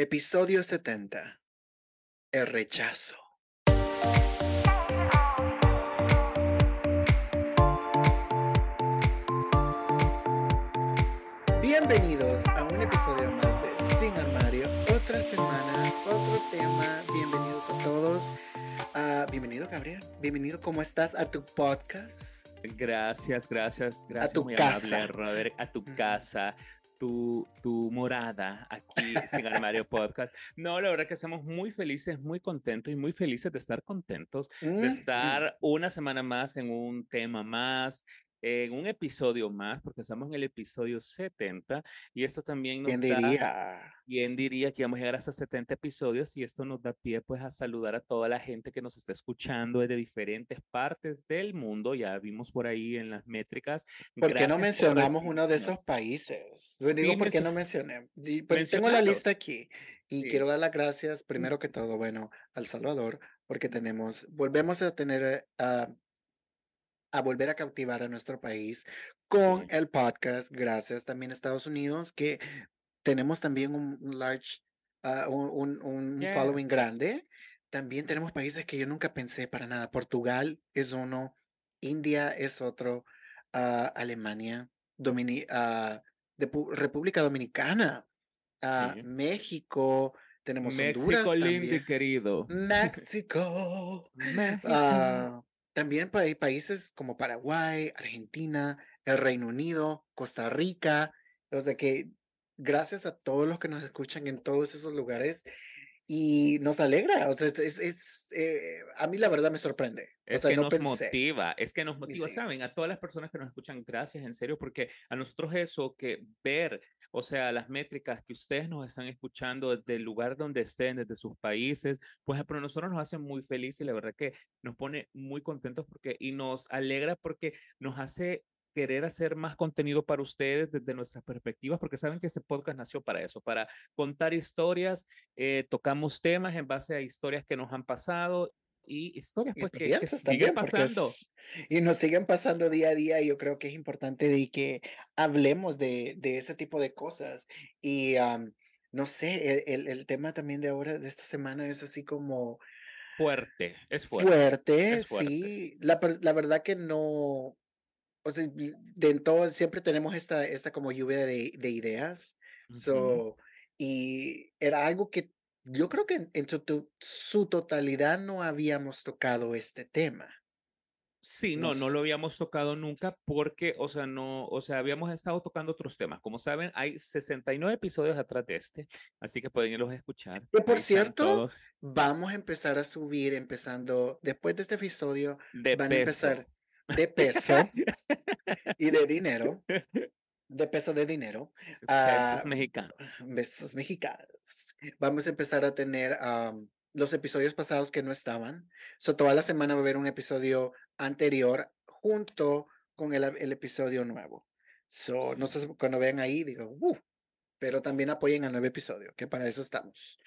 Episodio 70. El rechazo. Bienvenidos a un episodio más de Sin Armario. Otra semana, otro tema. Bienvenidos a todos. Ah, bienvenido, Gabriel. Bienvenido, ¿cómo estás? A tu podcast. Gracias, gracias, gracias. tu muy casa. amable, Robert, a tu casa, tu, tu morada aquí en Armario Podcast. No, la verdad que estamos muy felices, muy contentos y muy felices de estar contentos, de Mm, estar una semana más en un tema más. En un episodio más, porque estamos en el episodio 70, y esto también nos ¿Quién da, diría? ¿Quién diría que vamos a llegar hasta 70 episodios? Y esto nos da pie pues a saludar a toda la gente que nos está escuchando desde diferentes partes del mundo. Ya vimos por ahí en las métricas. ¿Por qué no mencionamos uno de esos países? Yo Sí, digo, ¿por qué no mencioné? Pues, tengo la lista aquí y Sí. quiero dar las gracias, primero que todo, bueno, al Salvador, porque tenemos, volvemos a tener, eh, a, a volver a cautivar a nuestro país con Sí. el podcast. Gracias también a Estados Unidos, que tenemos también un, large, ah, un, un- following grande. También tenemos países que yo nunca pensé para nada. Portugal es uno, India es otro, ah, Alemania, Domini- Depu- República Dominicana, Sí. México, tenemos México Honduras lindo y también. querido. México. México. También pa- países como Paraguay, Argentina, el Reino Unido, Costa Rica. O sea que gracias a todos los que nos escuchan en todos esos lugares y nos alegra. O sea, es, es- es, eh, a mí la verdad me sorprende. O Es sea, que no nos pensé. motiva, es que nos motiva, sí. ¿saben? A todas las personas que nos escuchan, gracias, en serio, porque a nosotros eso, que ver, o sea, las métricas que ustedes nos están escuchando desde el lugar donde estén, desde sus países, pues para nosotros nos hace muy felices y la verdad que nos pone muy contentos porque, y nos alegra porque nos hace querer hacer más contenido para ustedes desde nuestras perspectivas, porque saben que este podcast nació para eso, para contar historias, eh, tocamos temas en base a historias que nos han pasado y historias Y pues que, que siguen pasando. es- y nos siguen pasando día a día. Y yo creo que es importante de que hablemos de, de ese tipo de cosas. Y am, no sé, el, el- el tema también de ahora, de esta semana, es así como Fuerte, es fuerte. fuerte, es fuerte. sí. La, la verdad que no, o sea, de en todo, siempre tenemos esta, esta como lluvia de, de ideas. Ujú. So, y era algo que yo creo que en, en su, su totalidad no habíamos tocado este tema. Sí, No no, lo habíamos tocado nunca porque, o sea, no, o sea, habíamos estado tocando otros temas. Como saben, hay 69 episodios atrás de este, así que pueden irlos a escuchar. Que por Ahí cierto, vamos a empezar a subir, empezando después de este episodio, de van a peso. empezar de peso y de dinero, de peso de dinero, ah, Pesos mexicanos. besos mexicanos. Vamos a empezar a tener los episodios pasados que no estaban. So, toda la semana va a haber un episodio anterior junto con el, el episodio nuevo. So, no sé, cuando vean ahí, digo, "Uh", pero también apoyen al nuevo episodio, que para eso estamos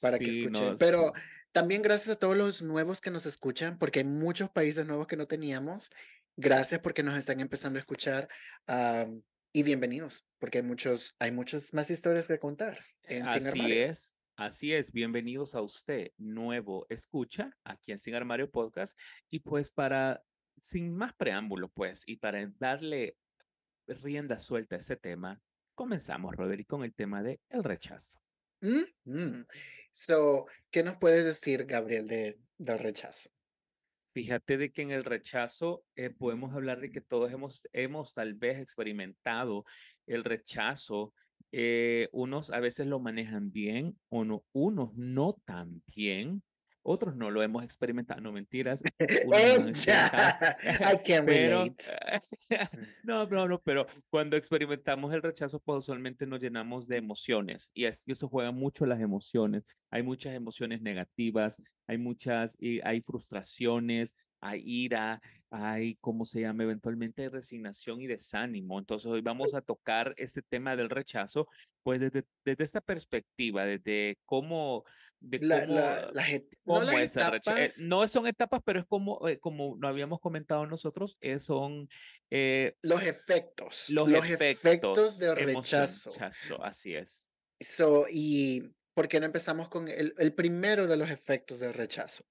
para que escuchen. no, Pero sí. también gracias a todos los nuevos que nos escuchan, porque hay muchos países nuevos que no teníamos. Gracias porque nos están empezando a escuchar. Y bienvenidos, porque hay muchos, hay muchas más historias que contar en Sin Así Armario. es, así es. Bienvenidos a usted, nuevo escucha, aquí en Sin Armario Podcast. Y pues para, sin más preámbulo, pues, y para darle rienda suelta a este tema, comenzamos, Roderick, con el tema de el rechazo. Mm, mm. So, ¿qué nos puedes decir, Gabriel, de, del rechazo? Fíjate de que en el rechazo eh, podemos hablar de que todos hemos, hemos tal vez experimentado el rechazo. eh, unos a veces lo manejan bien, o no, unos no tan bien, otros no lo hemos experimentado, no mentiras. I can't Pero, no, no, no, pero cuando experimentamos el rechazo, pues usualmente nos llenamos de emociones y es- y eso juega mucho las emociones. Hay muchas emociones negativas, hay muchas, y hay frustraciones, hay ira, hay, ¿cómo se llama? Eventualmente hay resignación y desánimo. Entonces hoy vamos a tocar este tema del rechazo, pues desde, desde esta perspectiva, desde cómo, de La, cómo, la, no cómo las es. Eh, etapas, no son etapas, pero es como, eh, como lo habíamos comentado nosotros, eh, son eh, los efectos, los, los efectos, efectos del rechazo. rechazo, Así es. So, y ¿por qué no empezamos con el, el primero de los efectos del rechazo?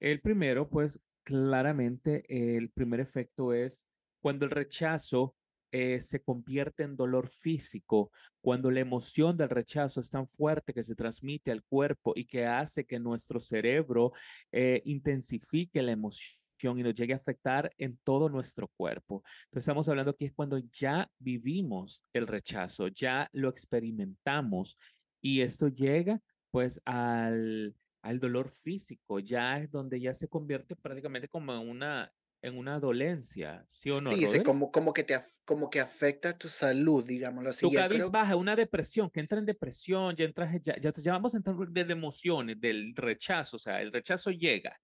El primero, pues claramente, el primer efecto es cuando el rechazo eh, se convierte en dolor físico, cuando la emoción del rechazo es tan fuerte que se transmite al cuerpo y que hace que nuestro cerebro eh, intensifique la emoción y nos llegue a afectar en todo nuestro cuerpo. Entonces estamos hablando aquí es cuando ya vivimos el rechazo, ya lo experimentamos y esto llega pues al, al dolor físico, ya es donde ya se convierte prácticamente como en una, en una dolencia, ¿sí o no? Sí, sí, como, como, que te, como que afecta tu salud, digámoslo así. Tu cabeza baja, una depresión, que entra en depresión, ya entras, ya, ya, ya vamos a entrar de emociones, del rechazo, o sea, el rechazo llega,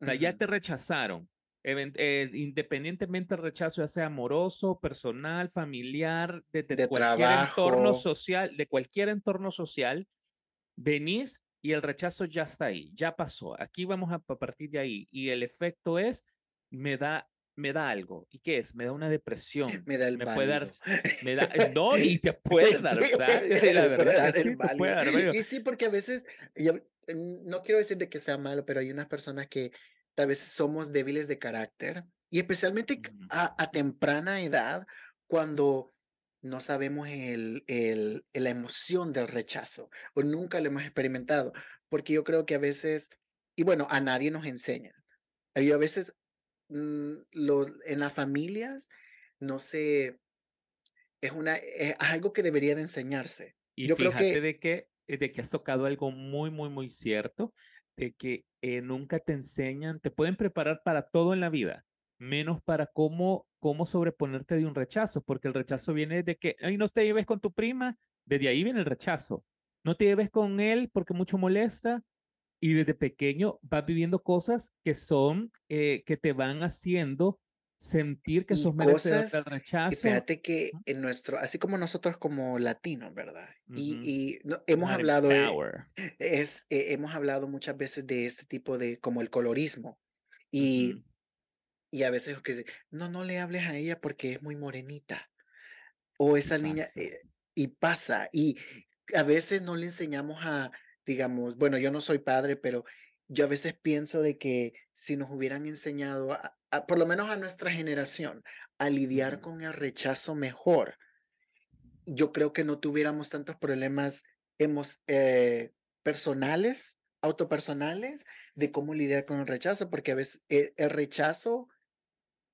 o sea, ya te rechazaron. Eh, independientemente del rechazo, ya sea amoroso, personal, familiar, de, de, cualquier entorno social, de cualquier entorno social, venís y el rechazo ya está ahí, ya pasó. Aquí vamos a, partir de ahí y el efecto es, me da me da algo. ¿Y qué es? Me da una depresión. Me da el me puede dar, me da, no, y te puede dar, ¿verdad? La verdad, Y sí, porque a veces, yo, no quiero decir de que sea malo, pero hay unas personas que a veces somos débiles de carácter y especialmente a, temprana edad cuando no sabemos el, el, la emoción del rechazo o nunca lo hemos experimentado, porque yo creo que a veces, y bueno, a nadie nos enseña. Yo a veces mm, los, en las familias, no sé, es, una, es algo que debería de enseñarse. Y yo fíjate creo que, de, que, de que has tocado algo muy, muy, muy cierto, de que eh, nunca te enseñan, te pueden preparar para todo en la vida, menos para cómo, cómo sobreponerte de un rechazo, porque el rechazo viene de que, ay, no te lleves con tu prima, desde ahí viene el rechazo. No te lleves con él porque mucho molesta y desde pequeño vas viviendo cosas que son, eh, que te van haciendo sentir que sos merecedor del rechazo. fíjate que en nuestro, así como nosotros como latinos, ¿verdad? Y, hemos hablado, es, eh, hemos hablado muchas veces de este tipo de, como el colorismo. Y, y a veces que no, no le hables a ella porque es muy morenita. O esa niña, eh, y pasa. Y a veces no le enseñamos a, digamos, bueno, yo no soy padre, pero yo a veces pienso de que si nos hubieran enseñado, a, por lo menos a nuestra generación, a lidiar con el rechazo mejor, yo creo que no tuviéramos tantos problemas hemos, eh, personales, autopersonales, de cómo lidiar con el rechazo, porque a veces eh, el rechazo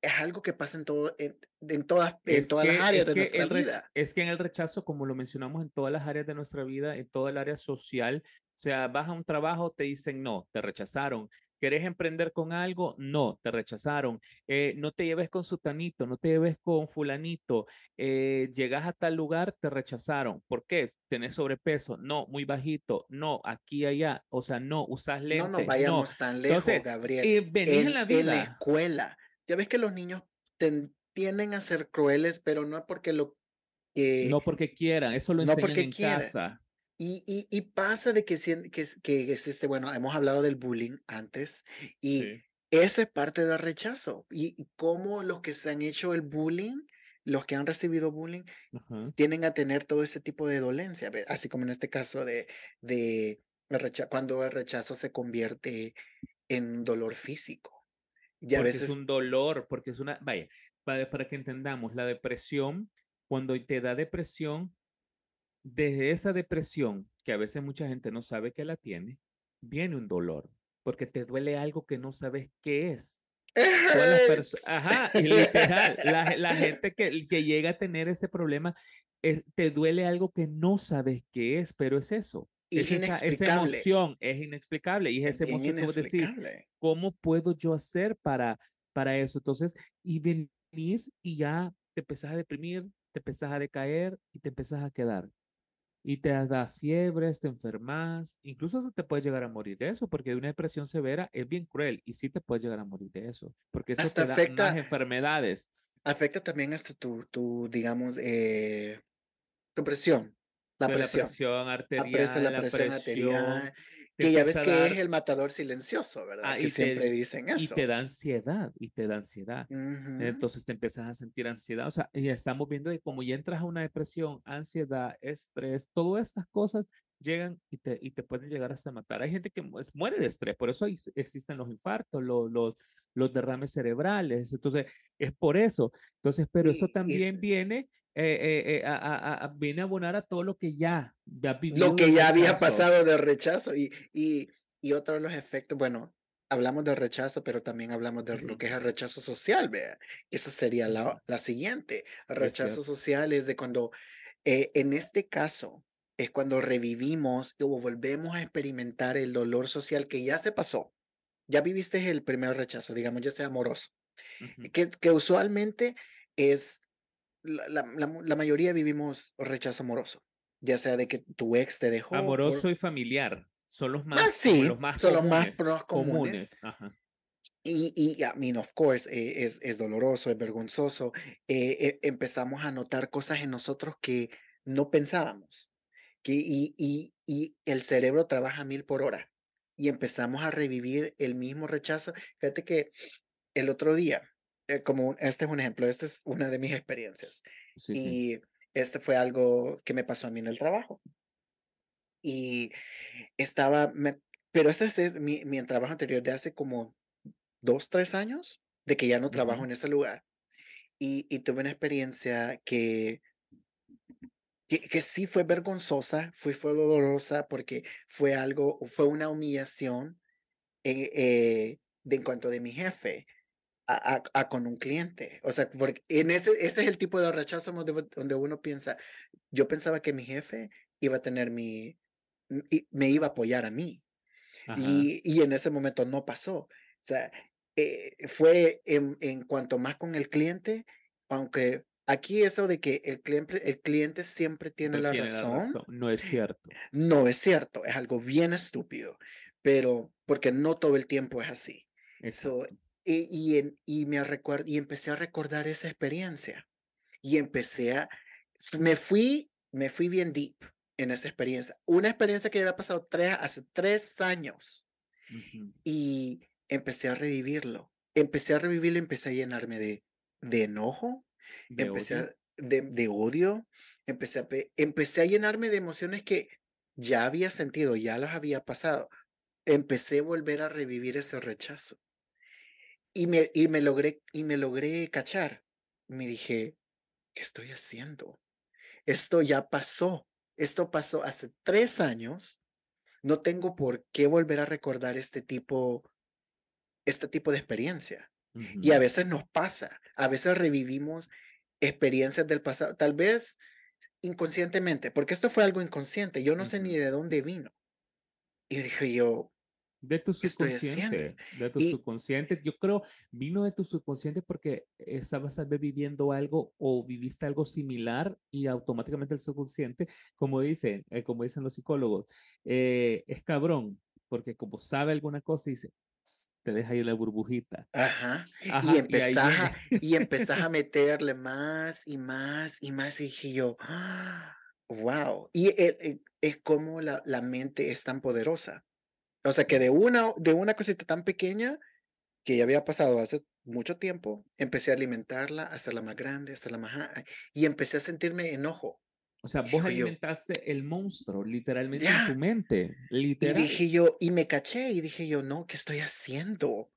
es algo que pasa en, todo, en, todas, en todas las áreas de nuestra vida. Es que en el rechazo, como lo mencionamos, en todas las áreas de nuestra vida, en toda el área social, o sea, vas a un trabajo, te dicen no, te rechazaron. ¿Querés emprender con algo? No, te rechazaron. Eh, no te lleves con sutanito, no te lleves con fulanito. Eh, llegas a tal lugar, te rechazaron. ¿Por qué? ¿Tenés sobrepeso? No, muy bajito. No, aquí, allá. O sea, no, usas lentes. No nos vayamos tan lejos, Gabriel. Eh, en, la vida. En la escuela. Ya ves que los niños tienden a ser crueles, pero no porque lo que... No porque quieran, eso lo enseñan en casa. Y, y, y, pasa de que, que, que es este, bueno, hemos hablado del bullying antes y sí. esa es parte del rechazo. Y, y, cómo los que se han hecho el bullying, los que han recibido bullying, tienen a tener todo ese tipo de dolencia, así como en este caso de, de cuando el rechazo se convierte en dolor físico. Y a porque veces... es un dolor, porque es una, vaya, para, para que entendamos, la depresión, cuando te da depresión, desde esa depresión, que a veces mucha gente no sabe que la tiene, viene un dolor, porque te duele algo que no sabes qué es. Ajá, literal, la, la, gente que, que llega a tener ese problema, es, te duele algo que no sabes qué es, pero es eso. Y es esa, esa, emoción, es inexplicable. Y es esa emoción que vos decís, ¿cómo puedo yo hacer para, para eso? Entonces, y venís y ya te empezás a deprimir, te empezás a decaer y te empezás a quedar y te da fiebres, te enfermas, incluso te puede llegar a morir de eso, porque una depresión severa es bien cruel y sí te puede llegar a morir de eso, porque eso hasta te afecta, da más enfermedades. Afecta también hasta tu, tu digamos, eh, tu presión. La presión. la presión arterial. La presión, arterial. Que ya ves que es el matador silencioso, ¿verdad? Ah, que siempre dicen eso. Y te da ansiedad, y te da ansiedad. Entonces te empiezas a sentir ansiedad. O sea, ya estamos viendo que como ya entras a una depresión, ansiedad, estrés, todas estas cosas llegan y te, y te pueden llegar hasta matar. Hay gente que muere de estrés, por eso existen los infartos, los, los, los derrames cerebrales. Entonces, es por eso. Entonces, pero eso también viene eh, eh, a, a, viene a abonar a todo lo que ya, ya Lo que ya había pasado de rechazo y, y, y otro de los efectos, bueno, hablamos del rechazo, pero también hablamos de lo que es el rechazo social, vea. Esa sería la, la siguiente. El rechazo social es de cuando, eh, en este caso, es cuando revivimos o volvemos a experimentar el dolor social que ya se pasó. Ya viviste el primer rechazo, digamos, ya sea amoroso, que, que usualmente es, la, la, mayoría vivimos rechazo amoroso, ya sea de que tu ex te dejó. Amoroso y familiar son los más, ah, sí, los más son comunes, los más comunes. Y, y, I mean, of course, eh, es, es doloroso, es vergonzoso. Eh, eh, empezamos a notar cosas en nosotros que no pensábamos. Que, y, y, y el cerebro trabaja mil por hora. Y empezamos a revivir el mismo rechazo. Fíjate que el otro día, como este es un ejemplo, esta es una de mis experiencias. y este fue algo que me pasó a mí en el trabajo. Y estaba, pero ese es mi, mi trabajo anterior de hace como dos, tres años, de que ya no trabajo en ese lugar. Y, y tuve una experiencia que, que, sí fue vergonzosa, fue, fue dolorosa porque fue algo, fue una humillación eh, eh, de, en cuanto de mi jefe. A, a, con un cliente. O sea, porque en ese, ese es el tipo de rechazo donde, donde uno piensa, yo pensaba que mi jefe iba a tener mi, me iba a apoyar a mí. Y, y, en ese momento no pasó. O sea, eh, fue en, en, cuanto más con el cliente, aunque aquí eso de que el cliente, el cliente siempre tiene, la, razón, no es cierto. No es cierto, es algo bien estúpido, pero porque no todo el tiempo es así. Eso y, y, en, y, me y empecé a recordar esa experiencia y empecé a, me fui, me fui bien deep en esa experiencia. Una experiencia que había pasado tres, hace tres años. Y empecé a revivirlo. Empecé a revivirlo empecé a llenarme de, de enojo, ¿De empecé odio? A, de, de, odio, empecé a, empecé a llenarme de emociones que ya había sentido, ya los había pasado. Empecé a volver a revivir ese rechazo. Y me, y me logré, y me logré cachar. Me dije, ¿qué estoy haciendo? Esto ya pasó. Esto pasó hace tres años. No tengo por qué volver a recordar este tipo, este tipo de experiencia. Y a veces nos pasa, a veces revivimos experiencias del pasado, tal vez inconscientemente, porque esto fue algo inconsciente, yo no sé ni de dónde vino. Y dije yo, de tu subconsciente, de tu subconsciente. Yo creo vino de tu subconsciente porque estabas tal vez viviendo algo o viviste algo similar y automáticamente el subconsciente, como dicen, eh, como dicen los psicólogos, eh, es cabrón porque como sabe alguna cosa dice, te deja ahí la burbujita. Ajá. y empezás, a, y empezás a meterle más y más y más y dije yo, wow. Y eh, es como la, la mente es tan poderosa o sea que de una, de una cosita tan pequeña que ya había pasado hace mucho tiempo, empecé a alimentarla, a hacerla más grande, a hacerla más... Y empecé a sentirme enojo. O sea, vos alimentaste el monstruo literalmente en tu mente. Literal. Y dije yo, y me caché y dije yo, no, ¿qué estoy haciendo?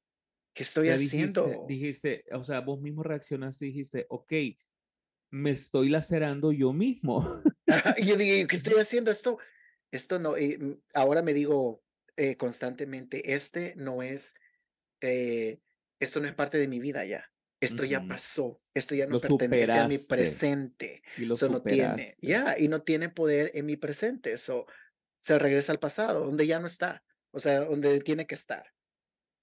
¿Qué estoy haciendo? Dijiste, o sea, vos mismo reaccionaste y dijiste, ok, me estoy lacerando yo mismo. y yo dije, ¿qué estoy haciendo? Esto, esto no, mm, ahora me digo, eh, constantemente, este no es, eh, esto no es parte de mi vida ya. Esto ya pasó, esto ya no pertenece a mi presente. Y eso no tiene, ya, y no tiene poder en mi presente. Eso se regresa al pasado, donde ya no está, o sea, donde tiene que estar.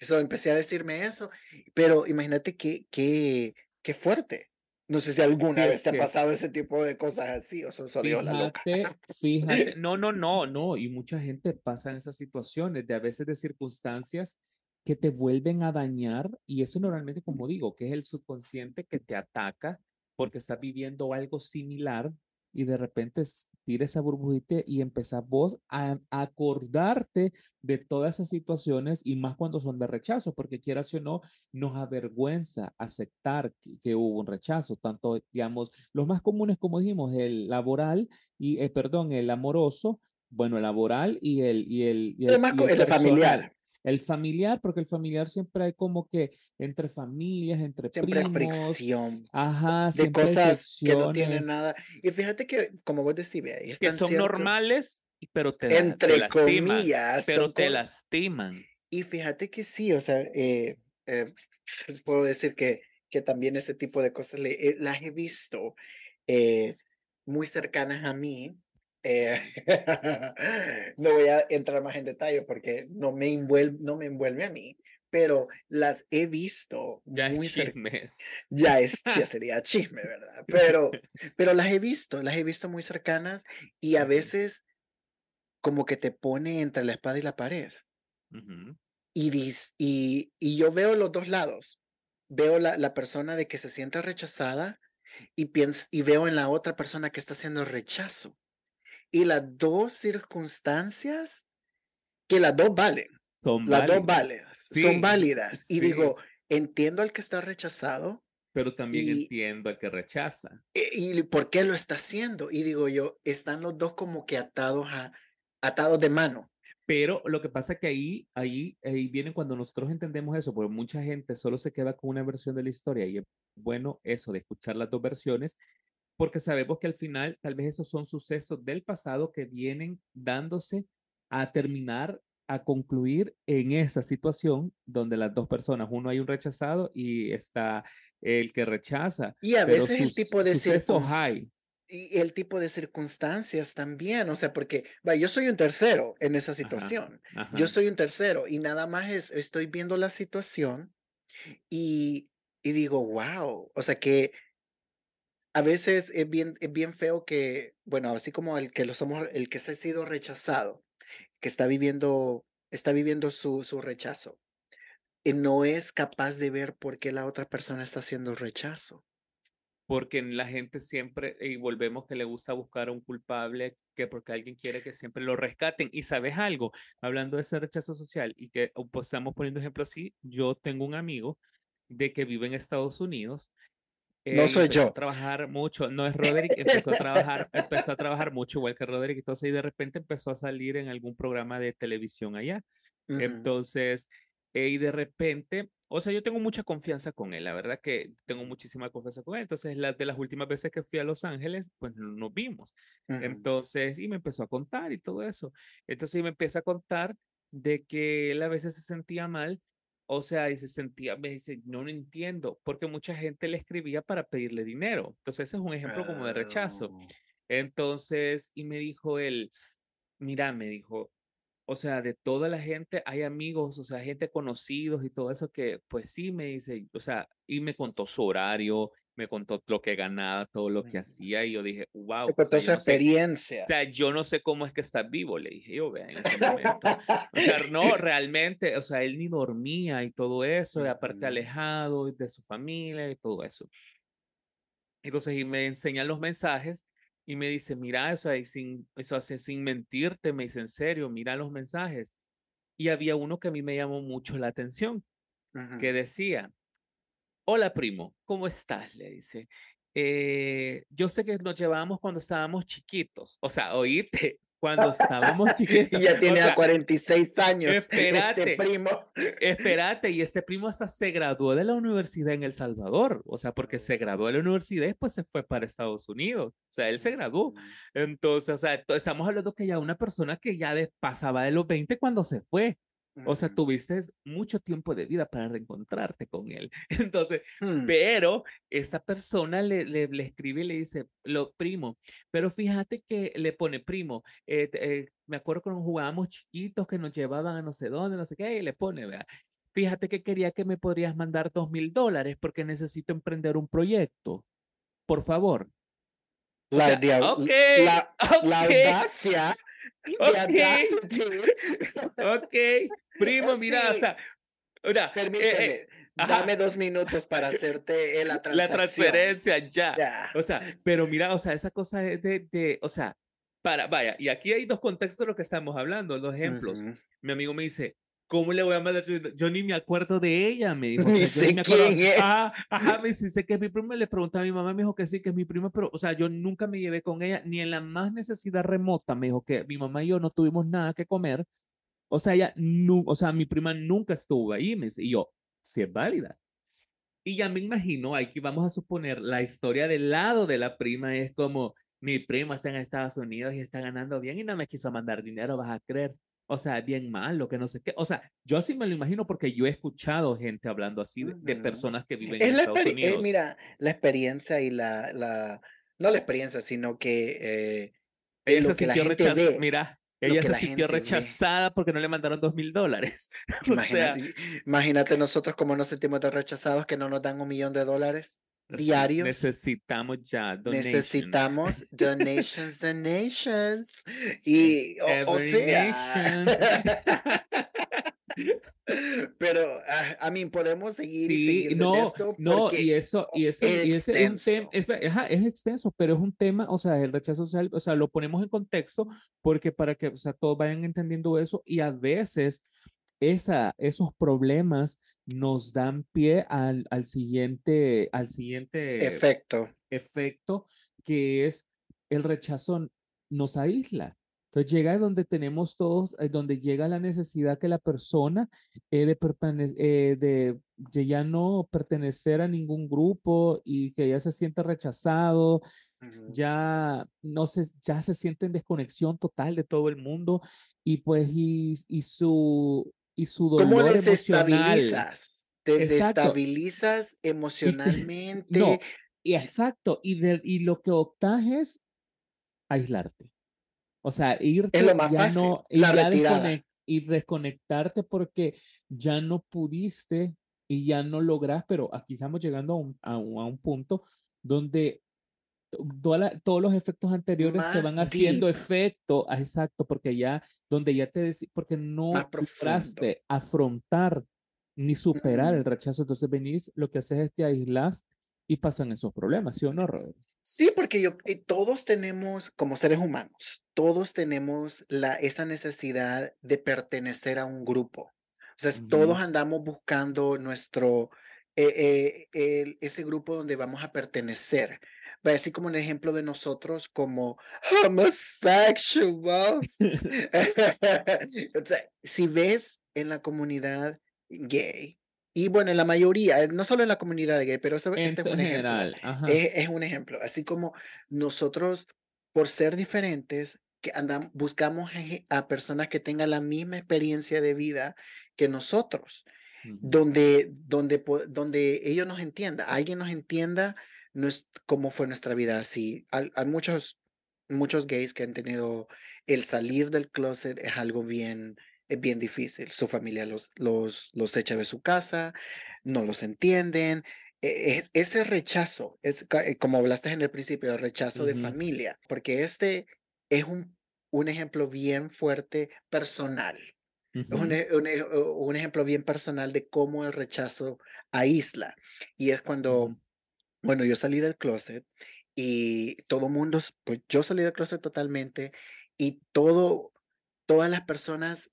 Eso empecé a decirme eso, pero imagínate qué, qué, qué fuerte. No sé si alguna vez te ha pasado ese tipo de cosas así o solo fíjate, la loca. Fíjate, no, no, no, no, y mucha gente pasa en esas situaciones de a veces de circunstancias que te vuelven a dañar y eso normalmente, como digo, que es el subconsciente que te ataca porque está viviendo algo similar y de repente tira esa burbujita y empezás vos a, acordarte de todas esas situaciones y más cuando son de rechazo, porque quieras o no, nos avergüenza aceptar que, hubo un rechazo, tanto, digamos, los más comunes, como dijimos, el laboral y, eh, perdón, el amoroso Bueno, el laboral y el, y el, y el, El, más co- y el el familiar. El familiar, porque el familiar siempre hay como que entre familias, entre Siempre hay primos, fricción ajá, de siempre cosas que no tienen nada. Y fíjate que, como vos decís, es que tan son cierto, normales, pero te, da- te entre lastiman, comillas, pero te lastiman. Y fíjate que sí, o sea, eh, eh, puedo decir que, que también ese tipo de cosas le- eh, las he visto eh, muy cercanas a mí. Eh, no voy a entrar más en detalle porque no me envuelve, no me envuelve a mí, pero las he visto Ya muy cercanas. Ya es, ya sería chisme, ¿verdad? Pero, pero las he visto, las he visto muy cercanas y a veces como que te pone entre la espada y la pared. ujú. Y, dis- y, y yo veo los dos lados. Veo la, la persona de que se siente rechazada y, pienso, y veo en la otra persona que está haciendo rechazo. Y las dos circunstancias, que las dos valen, Son las dos válidas. válidas, Sí, son válidas. Y sí. digo, entiendo al que está rechazado Pero también y, entiendo al que rechaza. y por qué lo está haciendo. Y digo yo, están los dos como que atados a, atados de mano. Pero lo que pasa es que ahí, ahí, ahí viene cuando nosotros entendemos eso, porque mucha gente solo se queda con una versión de la historia y es bueno eso de escuchar las dos versiones, porque sabemos que al final tal vez esos son sucesos del pasado que vienen dándose a terminar, a concluir en esta situación donde las dos personas, uno hay un rechazado y está el que rechaza, Y a veces el tipo de hay. y el tipo de circunstancias también, o sea, porque va, yo soy un tercero en esa Ajá, situación. Yo ajá. soy un tercero y nada más es, estoy viendo la situación y, y digo, wow, o sea que a veces es bien, es bien feo que, bueno, así como el que lo somos, el que se ha sido rechazado, que está viviendo, está viviendo su, su rechazo, y no es capaz de ver por qué la otra persona está haciendo el rechazo. porque la gente siempre, y volvemos que le gusta buscar a un culpable, que porque alguien quiere que siempre lo rescaten. Y sabes algo, hablando de ese rechazo social, y que pues, estamos poniendo ejemplo así, yo tengo un amigo de que vive en Estados Unidos. No eh, soy empezó a yo. trabajar mucho, no es Roderick, empezó a trabajar, empezó a trabajar mucho igual que Roderick, entonces y de repente empezó a salir en algún programa de televisión allá. Entonces, eh, y de repente, o sea, yo tengo mucha confianza con él, la verdad que tengo muchísima confianza con él. Entonces, las de las últimas veces que fui a Los Ángeles, pues no- nos vimos. Entonces, y me empezó a contar y todo eso. Entonces, y me empieza a contar de que él a veces se sentía mal, o sea, y se sentía, me dice, no lo entiendo, porque mucha gente le escribía para pedirle dinero. Entonces, ese es un ejemplo como de rechazo. Ah, Entonces, y me dijo él, mira, me dijo, o sea, de toda la gente hay amigos, o sea, gente conocidos y todo eso que, pues sí, me dice, o sea, y me contó su horario, me contó lo que ganaba, todo lo que hacía, y yo dije, wow, Te o sea, yo no sé, experiencia. o sea, yo no sé cómo es que estás vivo, le dije yo, vea, en ese momento. O sea, no, realmente, o sea, él ni dormía y todo eso, y aparte alejado de su familia y todo eso. Entonces, y me enseñan los mensajes y me dice, mira, o sea, y sin, eso hace sin mentirte, me dice, en serio, mira los mensajes. Y había uno que a mí me llamó mucho la atención, que Ujú. decía, hola primo, ¿cómo estás? Le dice, "Eh, yo sé que nos llevábamos cuando estábamos chiquitos, o sea, oíste, cuando estábamos chiquitos, Y ya o tiene sea, 46 años este espérate, primo. Espérate, y este primo hasta se graduó de la universidad en El Salvador, o sea, porque se graduó de la universidad y después se fue para Estados Unidos, o sea, él se graduó. Ujú. Entonces, o sea, estamos hablando que ya una persona que ya de- pasaba de los 20 cuando se fue, o sea, tuviste mucho tiempo de vida para reencontrarte con él. Entonces, Hmm. pero esta persona le, le, le escribe y le dice, lo primo, pero fíjate que le pone primo, eh, eh, me acuerdo cuando jugábamos chiquitos que nos llevaban a no sé dónde, no sé qué, y le pone, vea, fíjate que quería que me podrías mandar dos mil dólares porque necesito emprender un proyecto, por favor. O La, sea, audacia, ok, audacity. ok, primo, mira, o Sí, sea, mira, eh, eh, permíteme, ajá. dame dos minutos para hacerte la la transacción. transferencia ya. Ya. O sea, pero mira, o sea, esa cosa es de, de, o sea, para, vaya, y aquí hay dos contextos de lo que estamos hablando, dos ejemplos. Ujú. Mi amigo me dice, ¿Cómo le voy a mandar? Yo ni me acuerdo de ella, me dijo. Ni sé quién es. Ah, ajá, me dice, que es mi prima. Le pregunté a mi mamá, me dijo que sí, que es mi prima, pero, o sea, yo nunca me llevé con ella, ni en la más necesidad remota. Me dijo que mi mamá y yo no tuvimos nada que comer. O sea, ella, no, o sea, mi prima nunca estuvo ahí. Me dice, y yo, si es válida. Y ya me imagino, aquí vamos a suponer, la historia del lado de la prima es como, mi prima está en Estados Unidos y está ganando bien y no me quiso mandar dinero, vas a creer o sea, bien malo, que no sé qué. O sea, yo así me lo imagino porque yo he escuchado gente hablando así de, personas que viven en Estados eh, Unidos. mira, la experiencia y la, la, no la experiencia, sino que... Eh, ella se sintió rechazada, mira, ella se sintió rechazada porque no le mandaron dos mil dólares. Imagínate, imagínate nosotros como nos sentimos de rechazados que no nos dan un millón de dólares diarios. Necesitamos ya donations. Necesitamos donations, donations. Y, o, sea. Pero, ah, a mí, podemos seguir y seguir no, esto. No, y eso, y eso, es y ese es un tema, es, es, extenso, pero es un tema, o sea, el rechazo social, o sea, lo ponemos en contexto porque para que, o sea, todos vayan entendiendo eso y a veces esa, esos problemas nos dan pie al, al, siguiente, al siguiente efecto. efecto, que es el rechazo nos aísla. Entonces llega donde tenemos todos, eh, donde llega la necesidad que la persona eh, de, eh, de, de, ya no pertenecer a ningún grupo y que ya se siente rechazado, ya no se, ya se siente en desconexión total de todo el mundo y pues y, y su y su dolor ¿Cómo desestabilizas? Te desestabilizas emocionalmente. no, y exacto. Y, de, y lo que optas es aislarte. O sea, irte es lo más fácil, no, y, la y desconectarte porque ya no pudiste y ya no logras, pero aquí estamos llegando a un, a un, a un punto donde todos los efectos anteriores te van haciendo efecto, ah, exacto, porque ya, donde ya te decís, porque no lograste afrontar ni superar el rechazo, entonces venís, lo que haces es te aislas y pasan esos problemas, ¿sí o no, Robert? Sí, porque yo, eh, todos tenemos, como seres humanos, todos tenemos la, esa necesidad de pertenecer a un grupo. O sea, todos andamos buscando nuestro, eh, eh, ese grupo donde vamos a pertenecer así como un ejemplo de nosotros como homosexuals. si ves en la comunidad gay, y bueno, en la mayoría, no solo en la comunidad gay, pero este es un general, ejemplo. Es, un ejemplo. Así como nosotros, por ser diferentes, que andamos, buscamos a personas que tengan la misma experiencia de vida que nosotros, donde, donde, donde ellos nos entiendan, alguien nos entienda no es cómo fue nuestra vida así. Hay, muchos, muchos gays que han tenido el salir del closet es algo bien, es bien difícil. Su familia los, los, los echa de su casa, no los entienden. E, es, ese rechazo, es eh, como hablaste en el principio, el rechazo de familia, porque este es un, un ejemplo bien fuerte personal. un, e, e, un, ejemplo bien personal de cómo el rechazo aísla. Y es cuando bueno, yo salí del closet y todo mundo, pues yo salí del closet totalmente y todo, todas las personas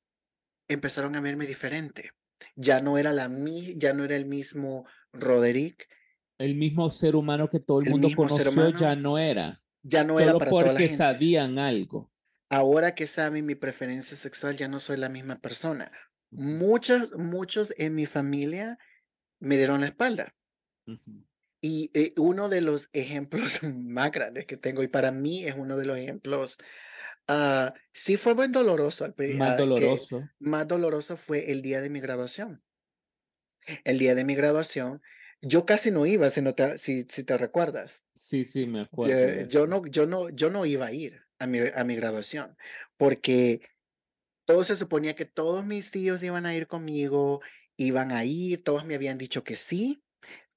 empezaron a verme diferente. Ya no era la ya no era el mismo Roderick. El mismo ser humano que todo el, mundo conoció ya no era. Ya no era para porque toda la sabían algo. Ahora que saben mi preferencia sexual, ya no soy la misma persona. Muchos, muchos en mi familia me dieron la espalda. Y eh, uno de los ejemplos más grandes que tengo, y para mí es uno de los ejemplos, uh, sí fue muy doloroso. Más ah, doloroso. Más doloroso fue el día de mi graduación. El día de mi graduación, yo casi no iba, si, te, si, si te recuerdas. Sí, sí, me acuerdo. Yo, no, yo, no, yo no iba a ir a mi, a mi graduación, porque todo se suponía que todos mis tíos iban a ir conmigo, iban a ir, todos me habían dicho que sí,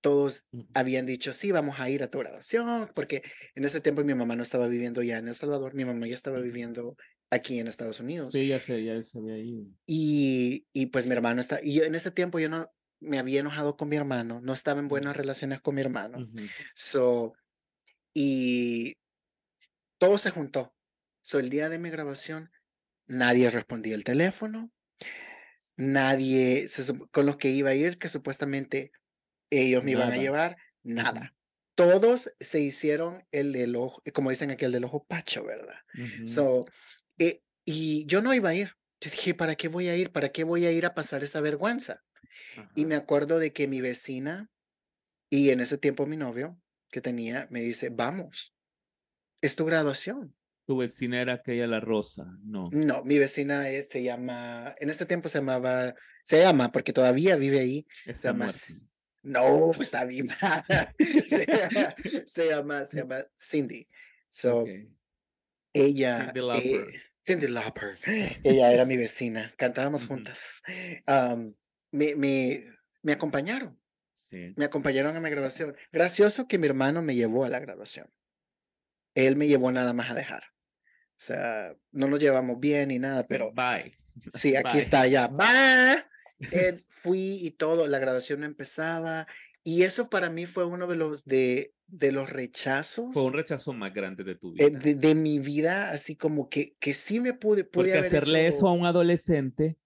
todos habían dicho, sí, vamos a ir a tu graduación, porque en ese tiempo mi mamá no estaba viviendo ya en El Salvador, mi mamá ya estaba viviendo aquí en Estados Unidos. Sí, ya sé, ya se había ido. Y, y pues mi hermano está, y yo en ese tiempo yo no me había enojado con mi hermano, no estaba en buenas relaciones con mi hermano. So, y todo se juntó. So, el día de mi graduación, nadie respondía el teléfono, nadie con los que iba a ir, que supuestamente ellos me iban a llevar, nada. Todos se hicieron el del ojo, como dicen aquí, el del ojo pacho, ¿verdad? So, eh, y yo no iba a ir. Yo dije, ¿para qué voy a ir? ¿Para qué voy a ir a pasar esa vergüenza? Y me acuerdo de que mi vecina y en ese tiempo mi novio que tenía me dice, vamos, es tu graduación. Tu vecina era aquella la rosa, no. No, mi vecina se llama, en ese tiempo se llamaba, se llama, porque todavía vive ahí. se llama, no, está viva. se, se, llama, se llama Cindy. So, ella, Cindy Lauper. Eh, ella era mi vecina, cantábamos juntas. me, me, me acompañaron. Sí. Me acompañaron a mi graduación. Gracioso que mi hermano me llevó a la graduación. Él me llevó nada más a dejar. O sea, no nos llevamos bien ni nada, pero. Bye. Sí, aquí está ya. Bye. Eh, fui y todo, la graduación empezaba. Y eso para mí fue uno de los, de, de los rechazos. Fue un rechazo más grande de tu eh, vida. de, mi vida, así como que, que sí me pude, pude Porque hacerle eso a un adolescente,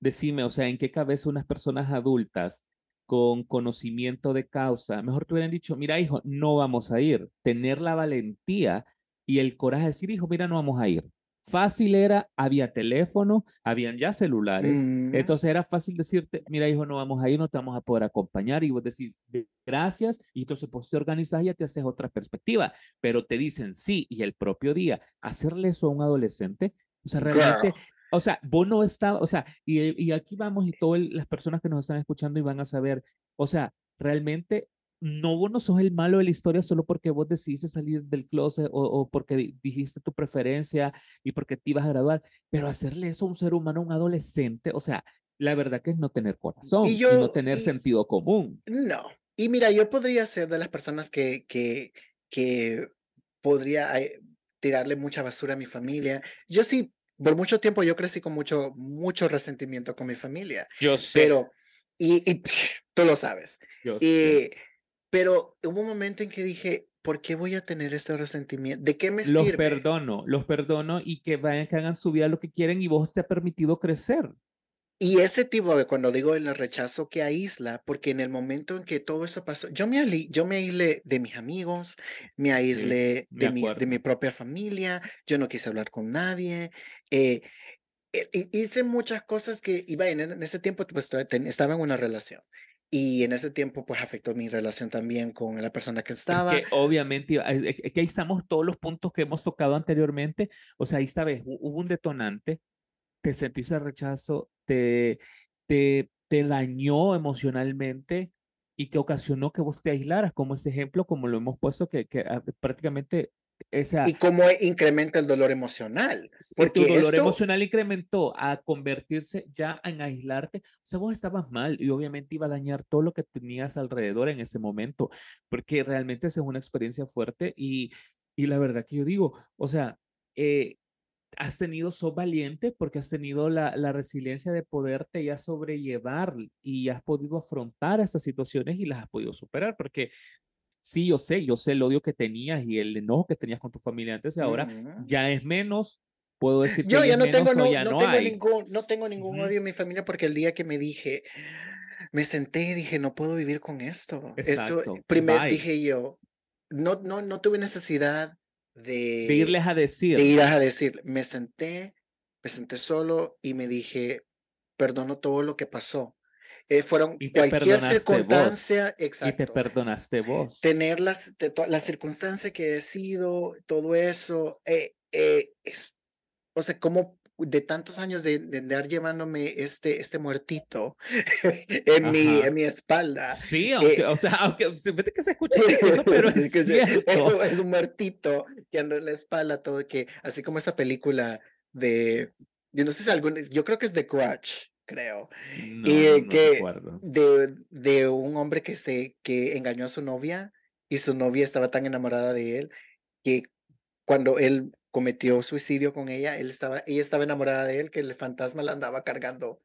decime, o sea, ¿en qué cabeza unas personas adultas con conocimiento de causa, mejor te hubieran dicho, mira hijo, no vamos a ir. Tener la valentía y el coraje de decir, hijo, mira, no vamos a ir. Fácil era, había teléfono, habían ya celulares, mm. entonces era fácil decirte, mira hijo, no vamos a ir, no te vamos a poder acompañar y vos decís, gracias, y entonces pues te organizas y ya te haces otra perspectiva, pero te dicen sí, y el propio día, hacerle eso a un adolescente, o sea, realmente o sea, vos no estabas, o sea, y, y, aquí vamos y todas las personas que nos están escuchando y van a saber, o sea, realmente no vos no sos el malo de la historia solo porque vos decidiste salir del closet o, porque dijiste tu preferencia y porque te ibas a graduar, pero hacerle eso a un ser humano, a un adolescente, o sea, la verdad que es no tener corazón y, no tener sentido común. No. Y mira, yo podría ser de las personas que, que, que podría eh, tirarle mucha basura a mi familia. Yo sí, por mucho tiempo yo crecí con mucho, mucho resentimiento con mi familia. Yo sé. Pero, y, y tú lo sabes. Yo sé pero hubo un momento en que dije, ¿por qué voy a tener ese resentimiento? ¿De qué me los sirve? Los perdono, los perdono y que vayan, que hagan su vida lo que quieren y vos te ha permitido crecer. Y ese tipo de cuando digo el rechazo que aísla, porque en el momento en que todo eso pasó, yo me, yo me aislé de mis amigos, me aislé de, mi, de mi propia familia, yo no quise hablar con nadie, eh, eh hice muchas cosas que iba en, en ese tiempo pues, estaba en una relación. Y en ese tiempo, pues afectó mi relación también con la persona que estaba. Es que obviamente, es que ahí estamos todos los puntos que hemos tocado anteriormente. O sea, ahí esta vez hubo un detonante, te sentiste rechazo, te, te, te dañó emocionalmente y que ocasionó que vos te aislaras, como ese ejemplo, como lo hemos puesto, que, que ah, prácticamente y cómo incrementa el dolor emocional. Porque tu dolor emocional incrementó a convertirse ya en aislarte. O sea, vos estabas mal y obviamente iba a dañar todo lo que tenías alrededor en ese momento, porque realmente es una experiencia fuerte y, y la verdad que yo digo, o sea, eh, has tenido, sos valiente porque has tenido la, la, resiliencia de poderte ya sobrellevar y has podido afrontar estas situaciones y las has podido superar, porque sí, yo sé, yo sé el odio que tenías y el enojo que tenías con tu familia antes y ahora ya es menos. Puedo decir que yo ya no tengo, no, no, tengo ningún, no tengo ningún odio en mi familia porque el día que me dije, me senté y dije, no puedo vivir con esto. Esto, primero dije yo, no, no, no tuve necesidad de, de irles a decir. De ir a decir, me senté, me senté solo y me dije, perdono todo lo que pasó. Eh, fueron cualquier circunstancia, exacto. Y te perdonaste vos. Tener las, la circunstancia que he sido, todo eso, eh, eh, es, o sea, como de tantos años de, de, andar llevándome este, este muertito en, mi, en mi espalda. Sí, aunque, o sea, aunque se que se escucha chistoso, pero es, es, cierto. es, un muertito que ando en la espalda, todo que, así como esa película de, yo no sé si algún, yo creo que es The Crutch, creo. y que de, de, un hombre que se que engañó a su novia y su novia estaba tan enamorada de él que cuando él cometió suicidio con ella, él estaba, ella estaba enamorada de él, que el fantasma la andaba cargando.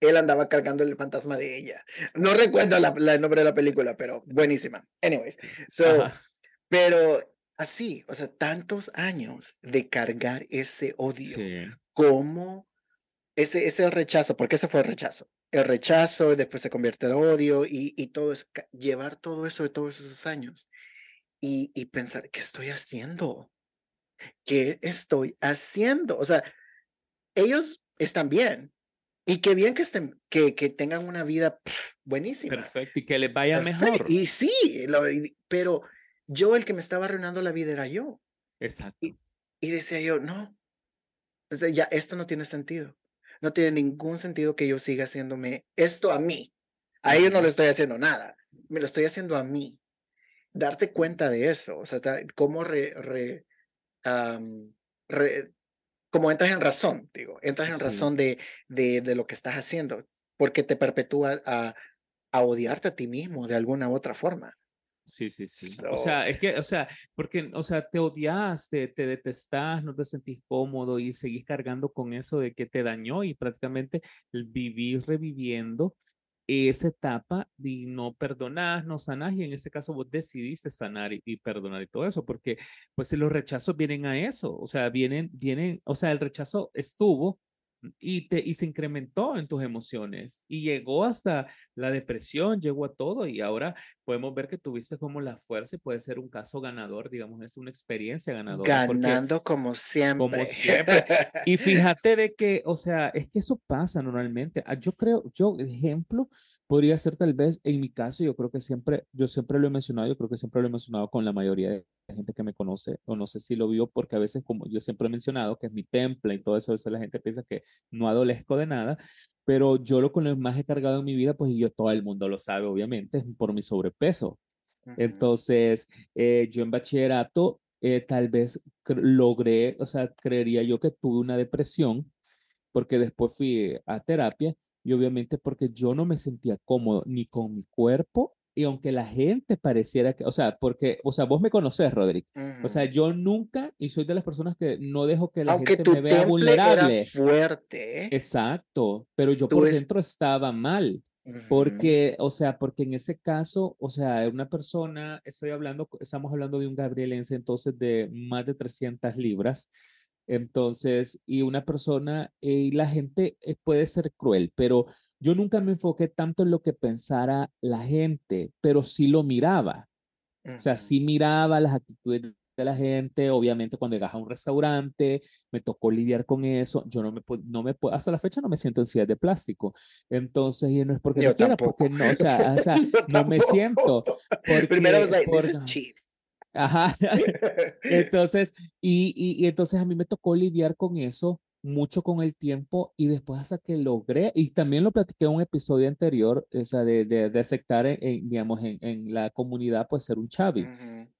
Él andaba cargando el fantasma de ella. No recuerdo la, el nombre de la película, pero buenísima. Anyways, so, pero así, o sea, tantos años de cargar ese odio. ¿Cómo ese, ese rechazo, porque ese fue el rechazo. El rechazo, después se convierte en odio y, y todo eso, llevar todo eso de todos esos años y, y pensar, ¿qué estoy haciendo? ¿Qué estoy haciendo? O sea, ellos están bien. Y qué bien que, estén, que, que tengan una vida buenísima. Perfecto, y que les vaya mejor. Y sí, pero yo el que me estaba arruinando la vida era yo. Exacto. Y, y decía yo, no, o sea, ya esto no tiene sentido. No tiene ningún sentido que yo siga haciéndome esto a mí. A ellos no le estoy haciendo nada. Me lo estoy haciendo a mí. Darte cuenta de eso. O sea, cómo re, re, como entras en razón, digo, entras en razón de, de, de, lo que estás haciendo, porque te perpetúa a, a odiarte a ti mismo de alguna u otra forma. Sí, sí, sí. o sea, es que, o sea, porque, o sea, te odias, te, te detestas, no te sentís cómodo y seguís cargando con eso de que te dañó y prácticamente vivís reviviendo esa etapa y no perdonás, no sanás y en este caso vos decidiste sanar y, perdonar y todo eso, porque pues los rechazos vienen a eso, o sea, vienen, vienen, o sea, el rechazo estuvo, y, te, y se incrementó en tus emociones y llegó hasta la depresión, llegó a todo y ahora podemos ver que tuviste como la fuerza y puede ser un caso ganador, digamos, es una experiencia ganadora. Ganando como siempre. Como siempre. Y fíjate de que, o sea, es que eso pasa normalmente. Ah, yo creo, yo, ejemplo, podría ser tal vez, en mi caso, yo creo que siempre, yo siempre lo he mencionado, yo creo que siempre lo he mencionado con la mayoría de gente que me conoce, o no sé si lo vio, porque a veces, como yo siempre he mencionado, que es mi temple y todo eso, a veces la gente piensa que no adolezco de nada, pero yo lo con lo más he cargado en mi vida, pues yo todo el mundo lo sabe, obviamente, es por mi sobrepeso. Entonces, eh, yo en bachillerato, eh, tal vez logré, o sea, creería yo que tuve una depresión, porque después fui a terapia y obviamente porque yo no me sentía cómodo ni con mi cuerpo y aunque la gente pareciera que, o sea, porque, o sea, vos me conocés, Roderick. O sea, yo nunca, y soy de las personas que no dejo que la gente me vea vulnerable. Era fuerte. Exacto, pero yo por dentro estaba mal. Porque, o sea, porque en ese caso, o sea, una persona, estoy hablando, estamos hablando de un gabrielense entonces de más de 300 libras, entonces, y una persona, eh, y la gente eh, puede ser cruel, pero yo nunca me enfoqué tanto en lo que pensara la gente, pero sí lo miraba. O sea, sí miraba las actitudes de la gente, obviamente cuando llegas a un restaurante, me tocó lidiar con eso, yo no me no me hasta la fecha no me siento en de plástico, entonces, y no es porque yo no quiera, porque no, o sea, o sea no me siento. Porque, Primero, like, this is cheap. Ajá. entonces, y, y, entonces a mí me tocó lidiar con eso mucho con el tiempo y después hasta que logré, y también lo platiqué en un episodio anterior, o sea, de, de, aceptar, en, digamos, en, en, la comunidad, pues ser un chavi.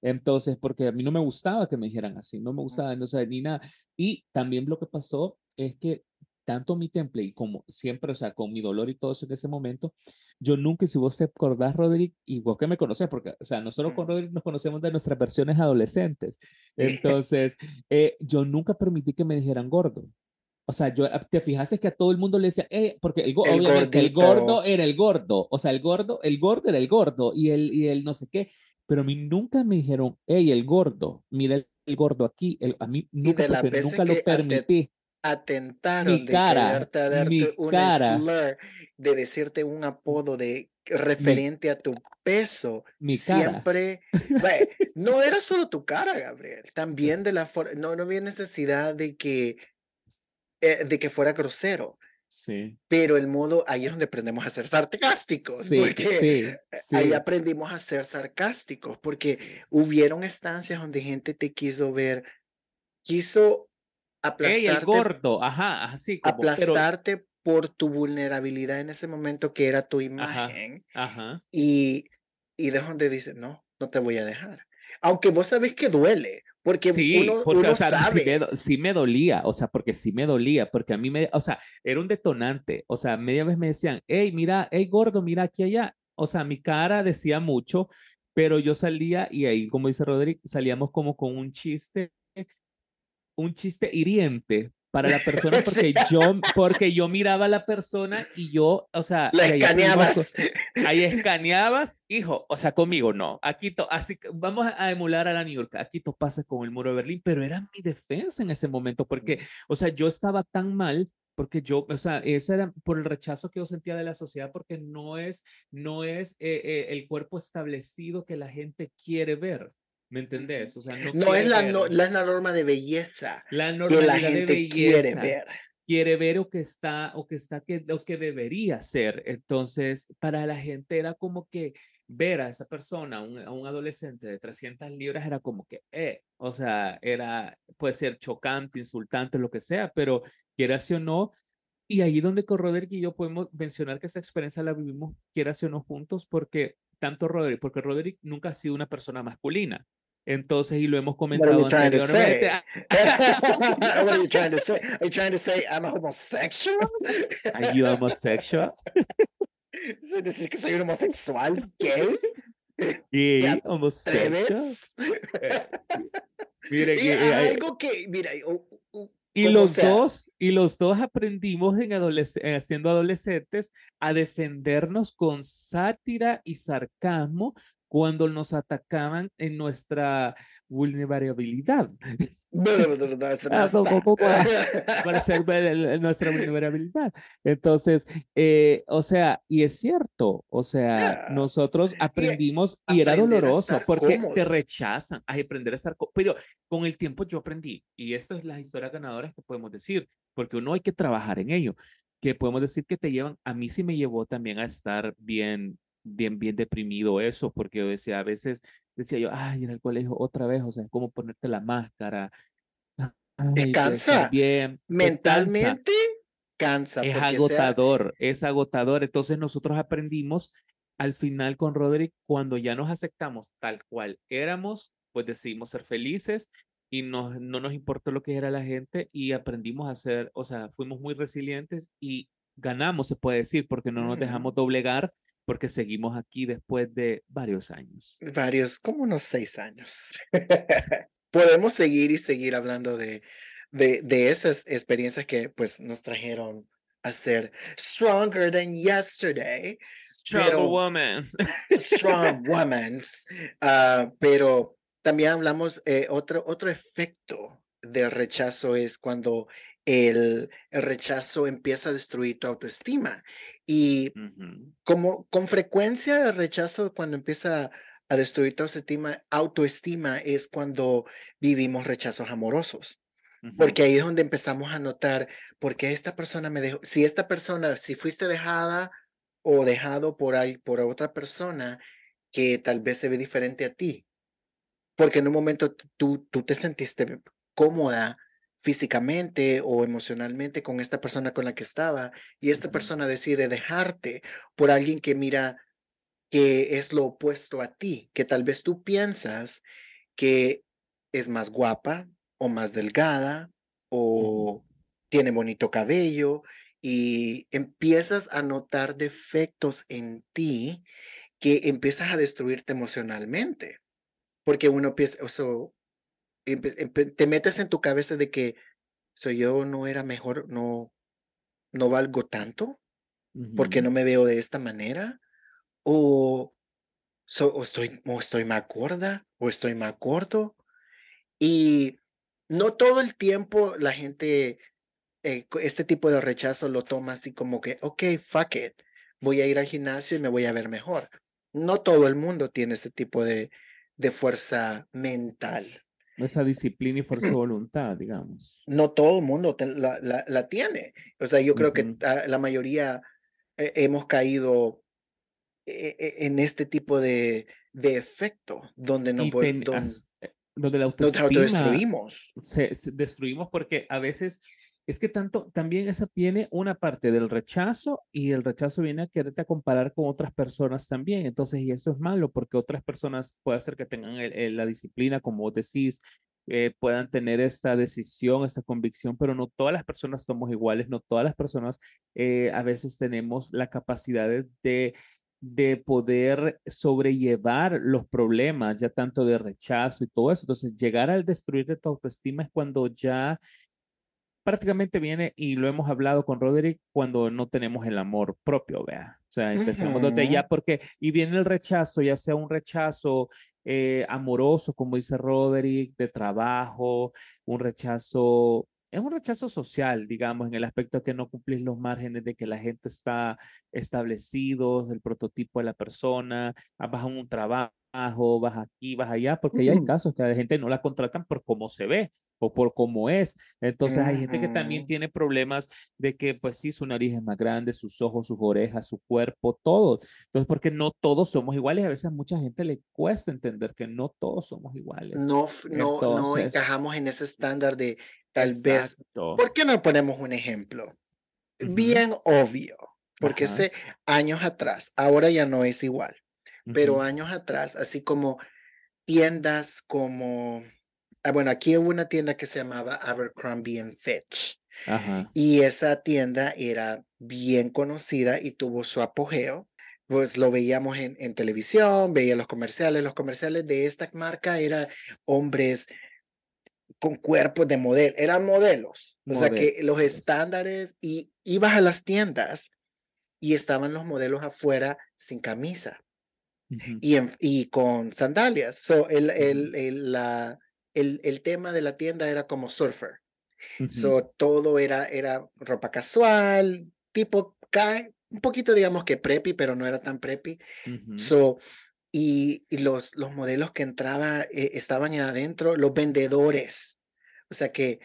Entonces, porque a mí no me gustaba que me dijeran así, no me gustaba, no sé, ni nada. Y también lo que pasó es que tanto mi temple y como siempre, o sea, con mi dolor y todo eso en ese momento, yo nunca, si vos te acordás, Roderick, y vos que me conoces, porque, o sea, nosotros con Roderick nos conocemos de nuestras versiones adolescentes. Entonces, eh, yo nunca permití que me dijeran gordo. O sea, yo ah, te fijaste que a todo el mundo le decía, eh, porque el, obviamente el gordo era el gordo, o sea, el gordo, el gordo era el gordo y el, y el no sé qué, pero a mí nunca me dijeron, hey, el gordo, mira el, gordo aquí, el, a mí nunca, nunca lo permití atentaron mi cara, de darte mi un cara. slur, de decirte un apodo de referente a tu peso. Mi Siempre, no era solo tu cara, Gabriel, también de la forma, no, no había necesidad de que, eh, de que fuera grosero. Sí. Pero el modo, ahí es donde aprendemos a ser sarcásticos, sí, porque ahí aprendimos a ser sarcásticos, porque hubieron estancias donde gente te quiso ver, quiso aplastarte. el gordo, ajá, así como, aplastarte por tu vulnerabilidad en ese momento que era tu imagen. Ajá, Y, y de donde dice, no, no te voy a dejar. Aunque vos sabés que duele, porque uno, uno sabe. Sí me, dolía, o sea, porque sí me dolía, porque a mí me, o sea, era un detonante, o sea, media vez me decían, hey, mira, hey, gordo, mira aquí allá, o sea, mi cara decía mucho, pero yo salía y ahí, como dice Roderick, salíamos como con un chiste un chiste hiriente para la persona porque yo porque yo miraba a la persona y yo, o sea, la escaneabas. Ahí escaneabas, hijo, o sea, conmigo no. Aquí to, así vamos a emular a la New York. Aquí tú pasas con el muro de Berlín, pero era mi defensa en ese momento porque, o sea, yo estaba tan mal porque yo, o sea, ese era por el rechazo que yo sentía de la sociedad, porque no es, no es eh, eh, el cuerpo establecido que la gente quiere ver. ¿Me entendés? O sea, no, No es quiere la, ver no, la, la norma de belleza la que normalidad la gente de quiere belleza ver. quiere ver o que está o que está que lo que debería ser. Entonces, para la gente era como que ver a esa persona, un- a un adolescente de 300 libras era como que, eh, o sea, era, puede ser chocante, insultante, lo que sea, pero quieras o no, y ahí donde con Roderick y yo podemos mencionar que esa experiencia la vivimos, quieras o no, juntos, porque tanto Roderick, porque Roderick nunca ha sido una persona masculina. Entonces, y lo hemos What are comentado you anteriormente, what are you trying to say? Are you trying to say I'm a homosexual? Are you homosexual? ¿Es decir que soy un homosexual gay? Gay, homosexual. Eh, Mire Y que, eh, eh, algo que, mira, y como los sea. dos, y los dos aprendimos en adolesc- siendo adolescentes a defendernos con sátira y sarcasmo cuando nos atacaban en nuestra vulnerabilidad. Para ser nuestra vulnerabilidad. Entonces, eh, o sea, y es cierto, o sea, nosotros aprendimos y era aprender a doloroso porque cómodo. te rechazan, a aprender a estar, pero con el tiempo yo aprendí, y esto es las historias ganadoras que podemos decir, porque uno hay que trabajar en ello, que podemos decir que te llevan, a mí sí me llevó también a estar bien, bien, bien deprimido eso, porque yo decía, a veces decía yo, ay, en el colegio otra vez, o sea, cómo ponerte la máscara. Ay, estar cansa. bien, te cansa, Mentalmente cansa. es porque sea- agotador, es agotador. Entonces nosotros aprendimos al final con Roderick, cuando ya nos aceptamos tal cual éramos, pues decidimos ser felices y nos, no nos importó lo que era la gente y aprendimos a ser, o sea, fuimos muy resilientes y ganamos, se puede decir, porque no nos dejamos doblegar, porque seguimos aquí después de varios años. varios, como unos seis años. Podemos seguir y seguir hablando de, de, de esas experiencias que pues nos trajeron a ser stronger than yesterday, Pero- woman. strong women. Ah, pero también hablamos, eh, otro, otro efecto del rechazo es cuando el, el rechazo empieza a destruir tu autoestima. Y como con frecuencia el rechazo cuando empieza a destruir tu autoestima, autoestima es cuando vivimos rechazos amorosos, porque ahí es donde empezamos a notar por qué esta persona me dejó, si esta persona, si fuiste dejada o dejado por ahí por otra persona que tal vez se ve diferente a ti, porque en un momento tú, tú te sentiste cómoda físicamente o emocionalmente con esta persona con la que estaba y esta persona decide dejarte por alguien que mira que es lo opuesto a ti, que tal vez tú piensas que es más guapa o más delgada o tiene bonito cabello y empiezas a notar defectos en ti que empiezas a destruirte emocionalmente, porque uno piensa, o sea, te metes en tu cabeza de que soy yo no era mejor, no, no valgo tanto, porque no me veo de esta manera, o, so- o estoy, o estoy más gorda, o estoy más gordo, y no todo el tiempo la gente, eh, este tipo de rechazo lo toma así como que, ok, fuck it, voy a ir al gimnasio y me voy a ver mejor. No todo el mundo tiene ese tipo de, de fuerza mental. Esa disciplina y fuerza de voluntad, digamos. No todo el mundo te- la, la- la tiene. O sea, yo creo que Ujú. ah, la mayoría eh, hemos caído eh, eh, en este tipo de, de efecto donde no Y pod- ten- don- as- eh, lo de la nos autoestima autodestruimos. se, se destruimos porque a veces es que tanto también esa viene una parte del rechazo y el rechazo viene a quererte a comparar con otras personas también. Entonces, y eso es malo porque otras personas puede hacer que tengan la disciplina, como vos decís, eh, puedan tener esta decisión, esta convicción, pero no todas las personas somos iguales, no todas las personas eh, a veces tenemos la capacidad de, de de poder sobrellevar los problemas, ya tanto de rechazo y todo eso. Entonces, llegar al destruir de tu autoestima es cuando ya prácticamente viene, y lo hemos hablado con Roderick, cuando no tenemos el amor propio, vea. O sea, empezamos desde ya porque, y viene el rechazo, ya sea un rechazo eh, amoroso, como dice Roderick, de trabajo, un rechazo es un rechazo social, digamos, en el aspecto de que no cumplís los márgenes de que la gente está establecido, el prototipo de la persona, ah, vas a un trabajo, vas aquí, vas allá, porque ya hay casos que la gente no la contratan por cómo se ve o por cómo es. Entonces hay gente que también tiene problemas de que, pues sí, su nariz es más grande, sus ojos, sus orejas, su cuerpo, todo. Entonces, porque no todos somos iguales, a veces a mucha gente le cuesta entender que no todos somos iguales. No, no, no encajamos en ese estándar de tal vez. ¿Por qué no ponemos un ejemplo? Bien obvio, porque hace años atrás, ahora ya no es igual, pero años atrás, así como tiendas como Ah, bueno, aquí hubo una tienda que se llamaba Abercrombie Fitch. Y esa tienda era bien conocida y tuvo su apogeo. Pues lo veíamos en, en televisión, veía los comerciales. Los comerciales de esta marca eran hombres con cuerpos de modelo, eran modelos. O sea que los estándares, y ibas a las tiendas y estaban los modelos afuera sin camisa y, y con sandalias. So, el, el, el, la, el, tema de la tienda era como surfer. So, todo era, era ropa casual, tipo, un poquito digamos que preppy, pero no era tan preppy. So, y, los, los modelos que entraban eh, estaban adentro, los vendedores. O sea que,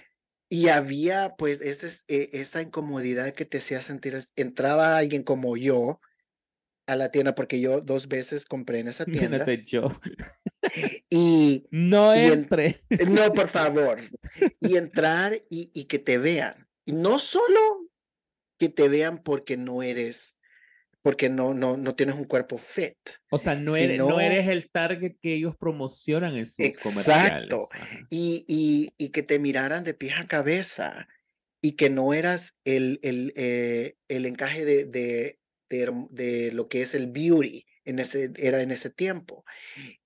y había pues ese, e, esa incomodidad que te hacía sentir, entraba alguien como yo, a la tienda porque yo dos veces compré en esa tienda. yo. Y no entre. no, por favor. Y entrar y, y, que te vean. Y no solo que te vean porque no eres, porque no, no, no tienes un cuerpo fit. O sea, no eres, no eres el target que ellos promocionan en sus exacto. Y, y, y, que te miraran de pies a cabeza y que no eras el, el, eh, el encaje de, de de, lo que es el beauty en ese, era en ese tiempo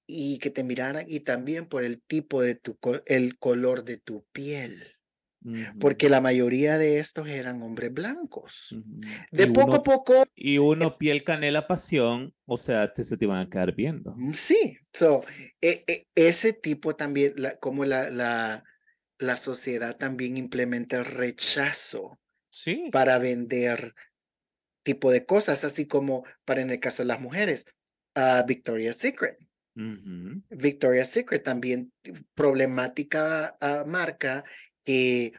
y que te miraran y también por el tipo de tu, el color de tu piel. Porque la mayoría de estos eran hombres blancos. De poco a poco. Y uno piel canela pasión, o sea, te, se te iban a quedar viendo. Mm, sí, so, e, e, ese tipo también, como la, la, la sociedad también implementa rechazo sí. para vender tipo de cosas, así como para en el caso de las mujeres, a Victoria's Secret. Victoria's Secret también problemática ah, marca que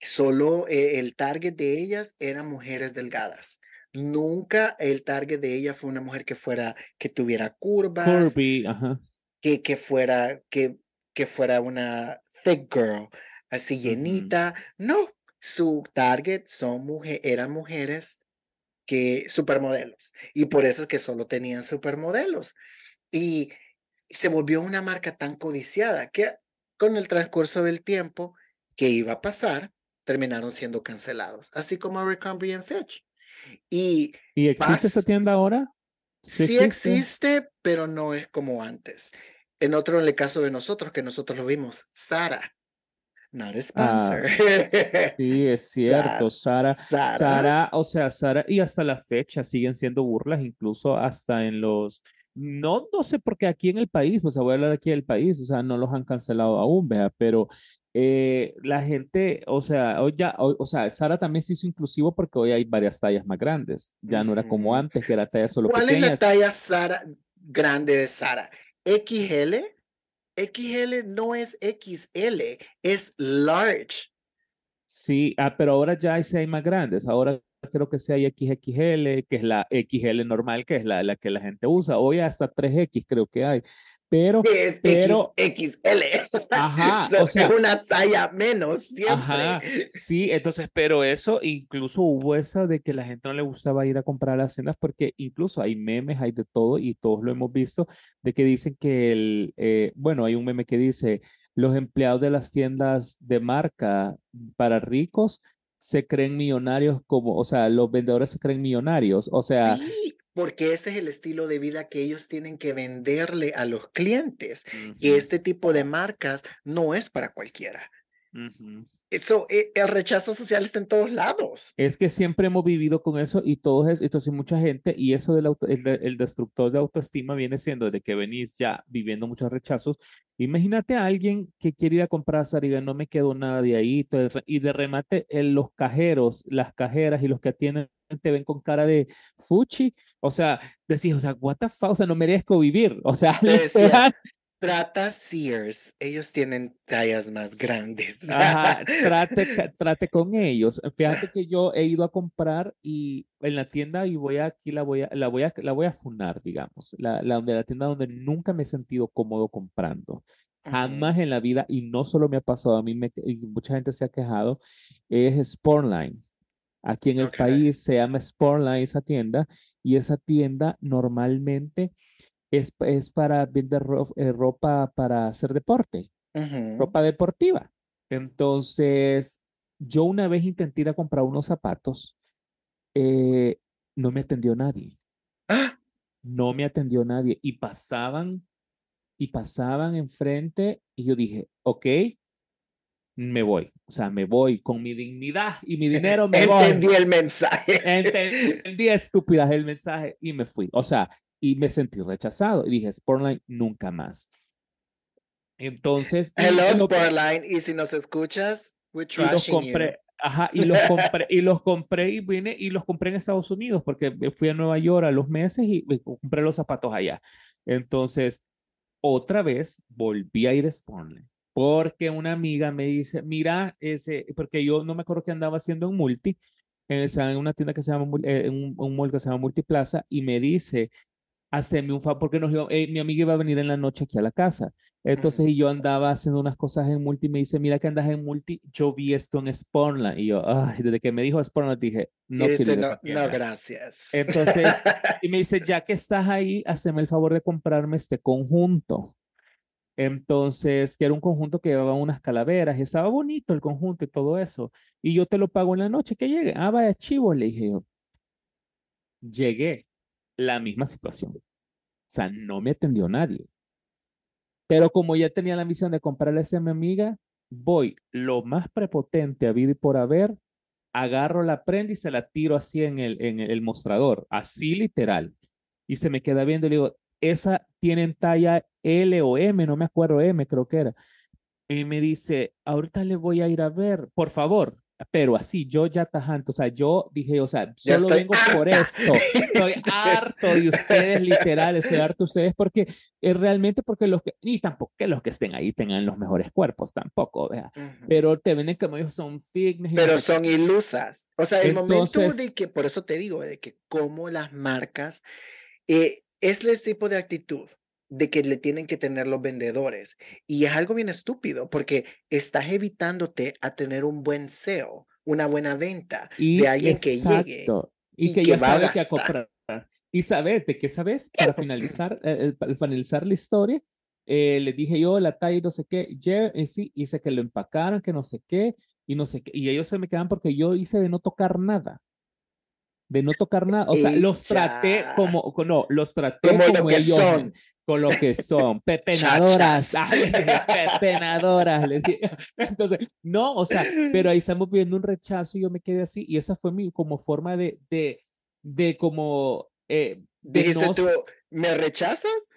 solo eh, el target de ellas eran mujeres delgadas. Nunca el target de ella fue una mujer que fuera, que tuviera curvas, Que, que fuera, que, que fuera una thick girl, así llenita. No, su target son mujeres, eran mujeres que supermodelos. Y por eso es que solo tenían supermodelos. Y se volvió una marca tan codiciada que con el transcurso del tiempo que iba a pasar, terminaron siendo cancelados, así como Abercrombie Fitch. Y, ¿Y existe esa tienda ahora? Sí, existe? pero no es como antes. En otro, en el caso de nosotros, que nosotros lo vimos, Sara Not ah, sí, es cierto. Sara, Sara, o sea, Sara, y hasta la fecha siguen siendo burlas, incluso hasta en los. No, no sé por qué aquí en el país, o sea, voy a hablar aquí del país, o sea, no los han cancelado aún, vea, pero eh, la gente, o sea, hoy ya, o sea, Sara también se hizo inclusivo porque hoy hay varias tallas más grandes. Ya no era como antes, que era talla solo ¿Cuál es la talla Sara grande de Sara? ¿XL? XL no es XL, es large. Sí, ah, pero ahora ya hay, hay más grandes. Ahora creo que sí hay XXL, que es la XL normal, que es la, la que la gente usa. Hoy hasta 3X creo que hay. Pero, es pero XL. Ajá, o sea, una talla menos siempre. Ajá, sí, entonces, pero eso incluso hubo esa de que la gente no le gustaba ir a comprar las cenas porque incluso hay memes, hay de todo y todos lo hemos visto de que dicen que el, eh, bueno, hay un meme que dice los empleados de las tiendas de marca para ricos se creen millonarios como, o sea, los vendedores se creen millonarios, o sea, porque ese es el estilo de vida que ellos tienen que venderle a los clientes. Y este tipo de marcas no es para cualquiera. Eso, eh, el rechazo social está en todos lados. Es que siempre hemos vivido con eso y todos es, entonces mucha gente, y eso del el, el, destructor de autoestima viene siendo de que venís ya viviendo muchos rechazos. Imagínate a alguien que quiere ir a comprar y no me quedo nada de ahí, y de remate en los cajeros, las cajeras y los que atienden te ven con cara de fuchi, o sea, decís, o sea, what the fuck, o sea, no merezco vivir, o sea, Trata Sears, ellos tienen tallas más grandes. Ajá, trate, trate con ellos. Fíjate que yo he ido a comprar y en la tienda y voy a, aquí la voy a, la voy a, la voy a funar, digamos, la, la, la tienda donde nunca me he sentido cómodo comprando. Jamás en la vida, y no solo me ha pasado a mí, me, y mucha gente se ha quejado, es Sportline. Aquí en el país se llama Sportline esa tienda, y esa tienda normalmente es, para vender eh, ropa para hacer deporte, ropa deportiva. Entonces, yo una vez intenté ir a comprar unos zapatos, eh, no me atendió nadie. ¡Ah! No me atendió nadie y pasaban y pasaban enfrente y yo dije, ok, me voy, o sea, me voy con mi dignidad y mi dinero me Entendí el mensaje. Entendí estúpidas el mensaje y me fui. O sea, y me sentí rechazado y dije, Sportline, nunca más. Entonces. Hello, Sportline. Y si nos escuchas, we're trashing y los compré, Ajá, y los compré, y los compré y vine y los compré en Estados Unidos porque fui a Nueva York a los meses y compré los zapatos allá. Entonces, otra vez volví a ir a Sportline porque una amiga me dice, mira, ese, porque yo no me acuerdo que andaba haciendo un multi, en una tienda que se llama, eh, un, un mall que se llama Multiplaza, y me dice, hacerme un favor, porque nos eh, mi amiga iba a venir en la noche aquí a la casa. Entonces, y yo andaba haciendo unas cosas en multi, me dice, mira que andas en multi, yo vi esto en Sportland. Y yo, ay, desde que me dijo Sportland, dije, no, no, no, gracias. Entonces, y me dice, ya que estás ahí, hazme el favor de comprarme este conjunto. Entonces, que era un conjunto que llevaba unas calaveras y estaba bonito el conjunto y todo eso. Y yo te lo pago en la noche que llegue. Ah, vaya chivo, le dije yo. Llegué la misma situación. O sea, no me atendió nadie. Pero como ya tenía la misión de comprarle a mi amiga, voy lo más prepotente a y por haber, agarro la prenda y se la tiro así en el, en el mostrador, así literal. Y se me queda viendo y le digo, esa tiene talla L o M, no me acuerdo M, creo que era. Y me dice, ahorita le voy a ir a ver, por favor, pero así, yo ya tajante, o sea, yo dije, o sea, solo vengo por esto, estoy harto de ustedes, literal, estoy harto de ustedes, porque es realmente porque los que, ni tampoco que los que estén ahí tengan los mejores cuerpos, tampoco, ¿vea? pero te venden como ellos son fitness. Pero son ilusas, o sea, el momento de que, por eso te digo, de que como las marcas, eh, es el tipo de actitud de que le tienen que tener los vendedores. Y es algo bien estúpido porque estás evitándote a tener un buen SEO, una buena venta de alguien que llegue. Y, que, ya sabe que a comprar. Y sabes, ¿de qué sabes? Para finalizar, eh, para finalizar la historia, eh, le dije yo la talla y no sé qué, y sí, hice que lo empacaran, que no sé qué, y no sé qué, y ellos se me quedan porque yo hice de no tocar nada de no tocar nada. O sea, los traté como, no, los traté como, ellos son. Con lo que son, pepenadoras, pepenadoras, les Entonces, no, o sea, pero ahí estamos viendo un rechazo y yo me quedé así y esa fue mi como forma de, de, de como... Eh, Dijiste tú, ¿me rechazas?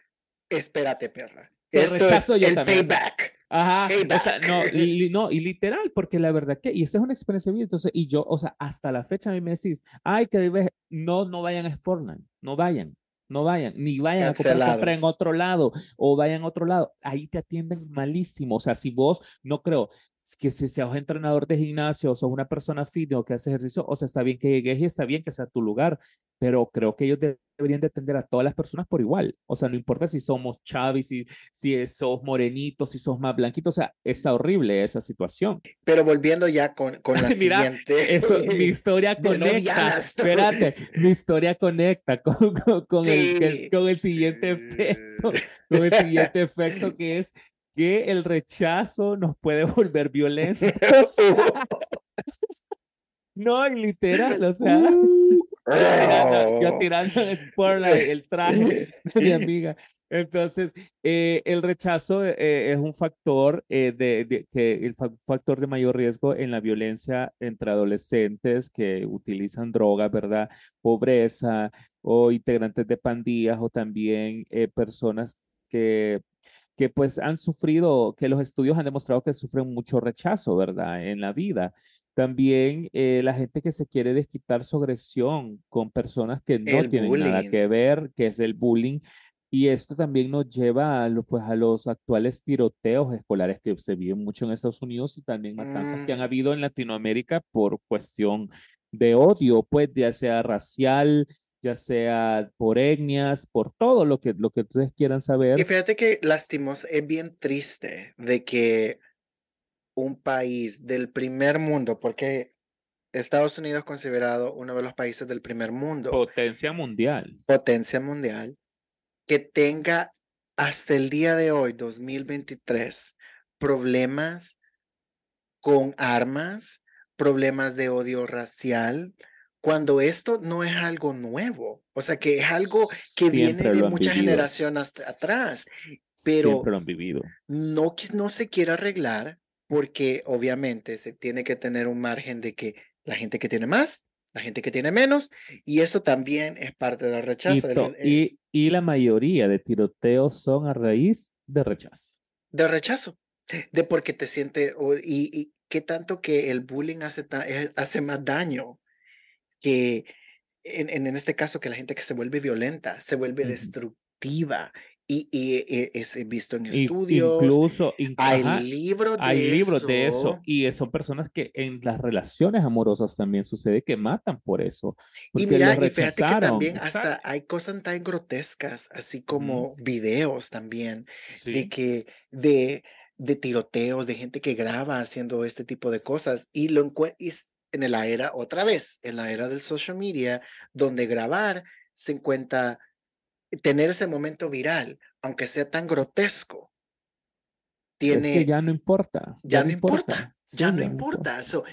Espérate, perra. Esto rechazo es el payback. Ajá, o sea, no, y, no, y literal, porque la verdad que, y esa es una experiencia bien, entonces, y yo, o sea, hasta la fecha a mí me decís, ay, que no, no vayan a Sportland, no vayan, no vayan, ni vayan a comprar, en otro lado, o vayan a otro lado, ahí te atienden malísimo, o sea, si vos, no creo, que si seas entrenador de gimnasio o sos una persona fit o que hace ejercicio, o sea, está bien que llegues y está bien que sea tu lugar, pero creo que ellos deberían de atender a todas las personas por igual. O sea, no importa si somos chavis, si, si sos morenitos, si sos más blanquitos, o sea, está horrible esa situación. Pero volviendo ya con, con la siguiente. Eso, mi historia conecta, espérate, mi historia conecta con, con, el, con el siguiente efecto, con el siguiente efecto que es que el rechazo nos puede volver violentos. No, literal, o sea, yo tirando, por el traje de mi amiga. Entonces, eh, el rechazo eh, es un factor eh, de, que el factor de mayor riesgo en la violencia entre adolescentes que utilizan drogas, ¿verdad? Pobreza o integrantes de pandillas o también personas que que pues han sufrido, que los estudios han demostrado que sufren mucho rechazo, ¿verdad? En la vida. También la gente que se quiere desquitar su agresión con personas que no tienen nada que ver, que es el bullying, y esto también nos lleva a, pues, a los actuales tiroteos escolares que se viven mucho en Estados Unidos y también matanzas que han mm. habido en Latinoamérica por cuestión de odio, pues ya sea racial, ya sea por etnias, por todo lo que, lo que ustedes quieran saber. Y fíjate que lastimos, es bien triste de que un país del primer mundo, porque Estados Unidos es considerado uno de los países del primer mundo. Potencia mundial. Potencia mundial que tenga hasta el día de hoy, 2023, problemas con armas, problemas de odio racial, cuando esto no es algo nuevo, o sea, que es algo que viene de muchas generaciones atrás, pero lo han vivido. No, no se quiere arreglar porque obviamente se tiene que tener un margen de que la gente que tiene más la gente que tiene menos, y eso también es parte del rechazo. Y, y, la mayoría de tiroteos son a raíz de rechazo. De rechazo, de porque te siente, y, y qué tanto que el bullying hace, eh, hace más daño que en, en, este caso que la gente que se vuelve violenta, se vuelve destructiva y, y, es visto en estudios. Incluso, hay libros de hay libros de eso. Y son personas que en las relaciones amorosas también sucede que matan por eso. Y mira, y fíjate que también hasta hay cosas tan grotescas, así como videos también, de que, de, de tiroteos, de gente que graba haciendo este tipo de cosas. Y lo encuentras en la era, otra vez, en la era del social media, donde grabar se encuentra tener ese momento viral, aunque sea tan grotesco, tiene... Es que ya no importa. Ya, no importa. Ya no importa. Eso,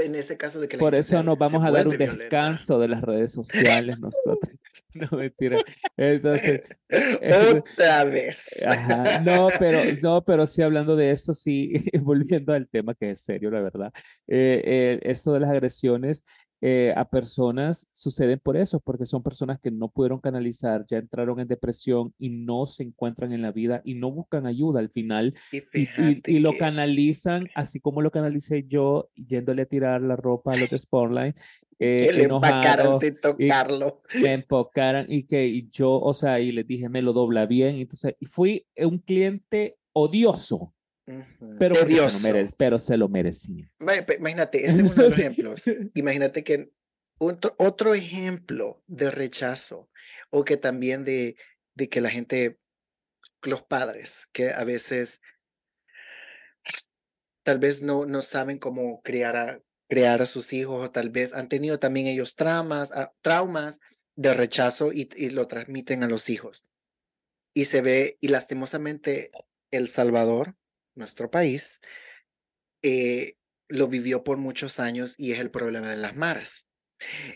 en ese caso de que Por eso nos vamos a dar un descanso de las redes sociales nosotros. No, mentira. Entonces. Otra vez. No, pero, no, pero sí hablando de eso, sí, volviendo al tema que es serio, la verdad. Eh, eh, eso de las agresiones eh, a personas suceden por eso, porque son personas que no pudieron canalizar, ya entraron en depresión y no se encuentran en la vida y no buscan ayuda al final y, lo canalizan así como lo canalicé yo yéndole a tirar la ropa a los de Sportline. Eh, que le empacaron sin tocarlo. me empocaran y que yo, o sea, y les dije, me lo dobla bien. Entonces, fui un cliente odioso pero, se pero se lo merecía. Imagínate, ese es uno de los ejemplos. Imagínate que otro, otro ejemplo de rechazo o que también de, de que la gente, los padres, que a veces tal vez no, no saben cómo criar a, crear a sus hijos o tal vez han tenido también ellos traumas, ah, traumas de rechazo y, y lo transmiten a los hijos. Y se ve, y lastimosamente, El Salvador nuestro país, eh, lo vivió por muchos años y es el problema de las maras.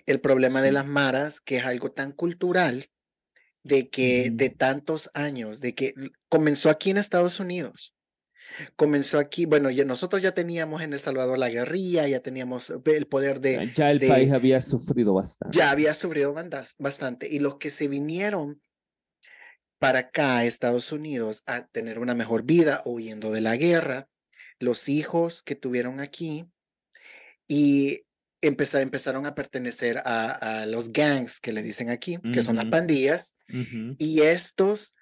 El problema de las maras, que es algo tan cultural, de que de tantos años, de que comenzó aquí en Estados Unidos, comenzó aquí, bueno, ya, nosotros ya teníamos en El Salvador la guerrilla, ya teníamos el poder de... Ya el país había sufrido bastante. Ya había sufrido bastante. Y los que se vinieron para acá, a Estados Unidos, a tener una mejor vida huyendo de la guerra, los hijos que tuvieron aquí y empezaron a pertenecer a, los gangs que le dicen aquí, que son las pandillas, y estos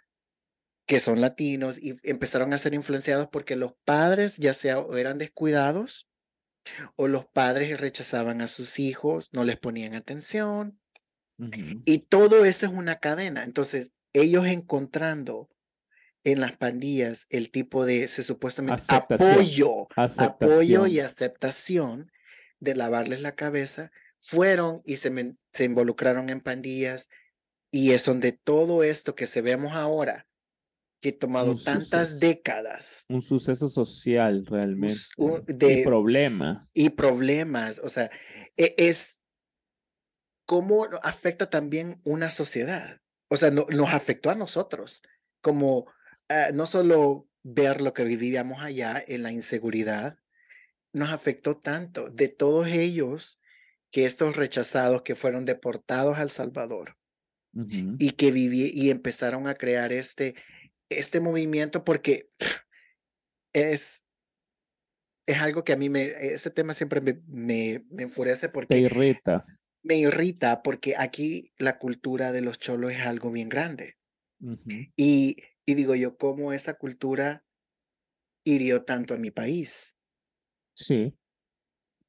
que son latinos y empezaron a ser influenciados porque los padres ya sea eran descuidados o los padres rechazaban a sus hijos, no les ponían atención. Y todo eso es una cadena. Entonces, ellos encontrando en las pandillas el tipo de, se supuestamente, apoyo, apoyo y aceptación de lavarles la cabeza, fueron y se, se involucraron en pandillas y es donde todo esto que se vemos ahora, que ha tomado tantas décadas. Un suceso social realmente. de, y problemas. Y problemas, o sea, e, es cómo afecta también una sociedad. O sea, no, nos afectó a nosotros, como ah, no solo ver lo que vivíamos allá en la inseguridad, nos afectó tanto de todos ellos que estos rechazados que fueron deportados al Salvador y que viví y empezaron a crear este, este movimiento porque es, es algo que a mí me, ese tema siempre me, me, me enfurece porque... Te irrita. Me irrita porque aquí la cultura de los cholos es algo bien grande. y, y digo yo, ¿cómo esa cultura hirió tanto a mi país? Sí.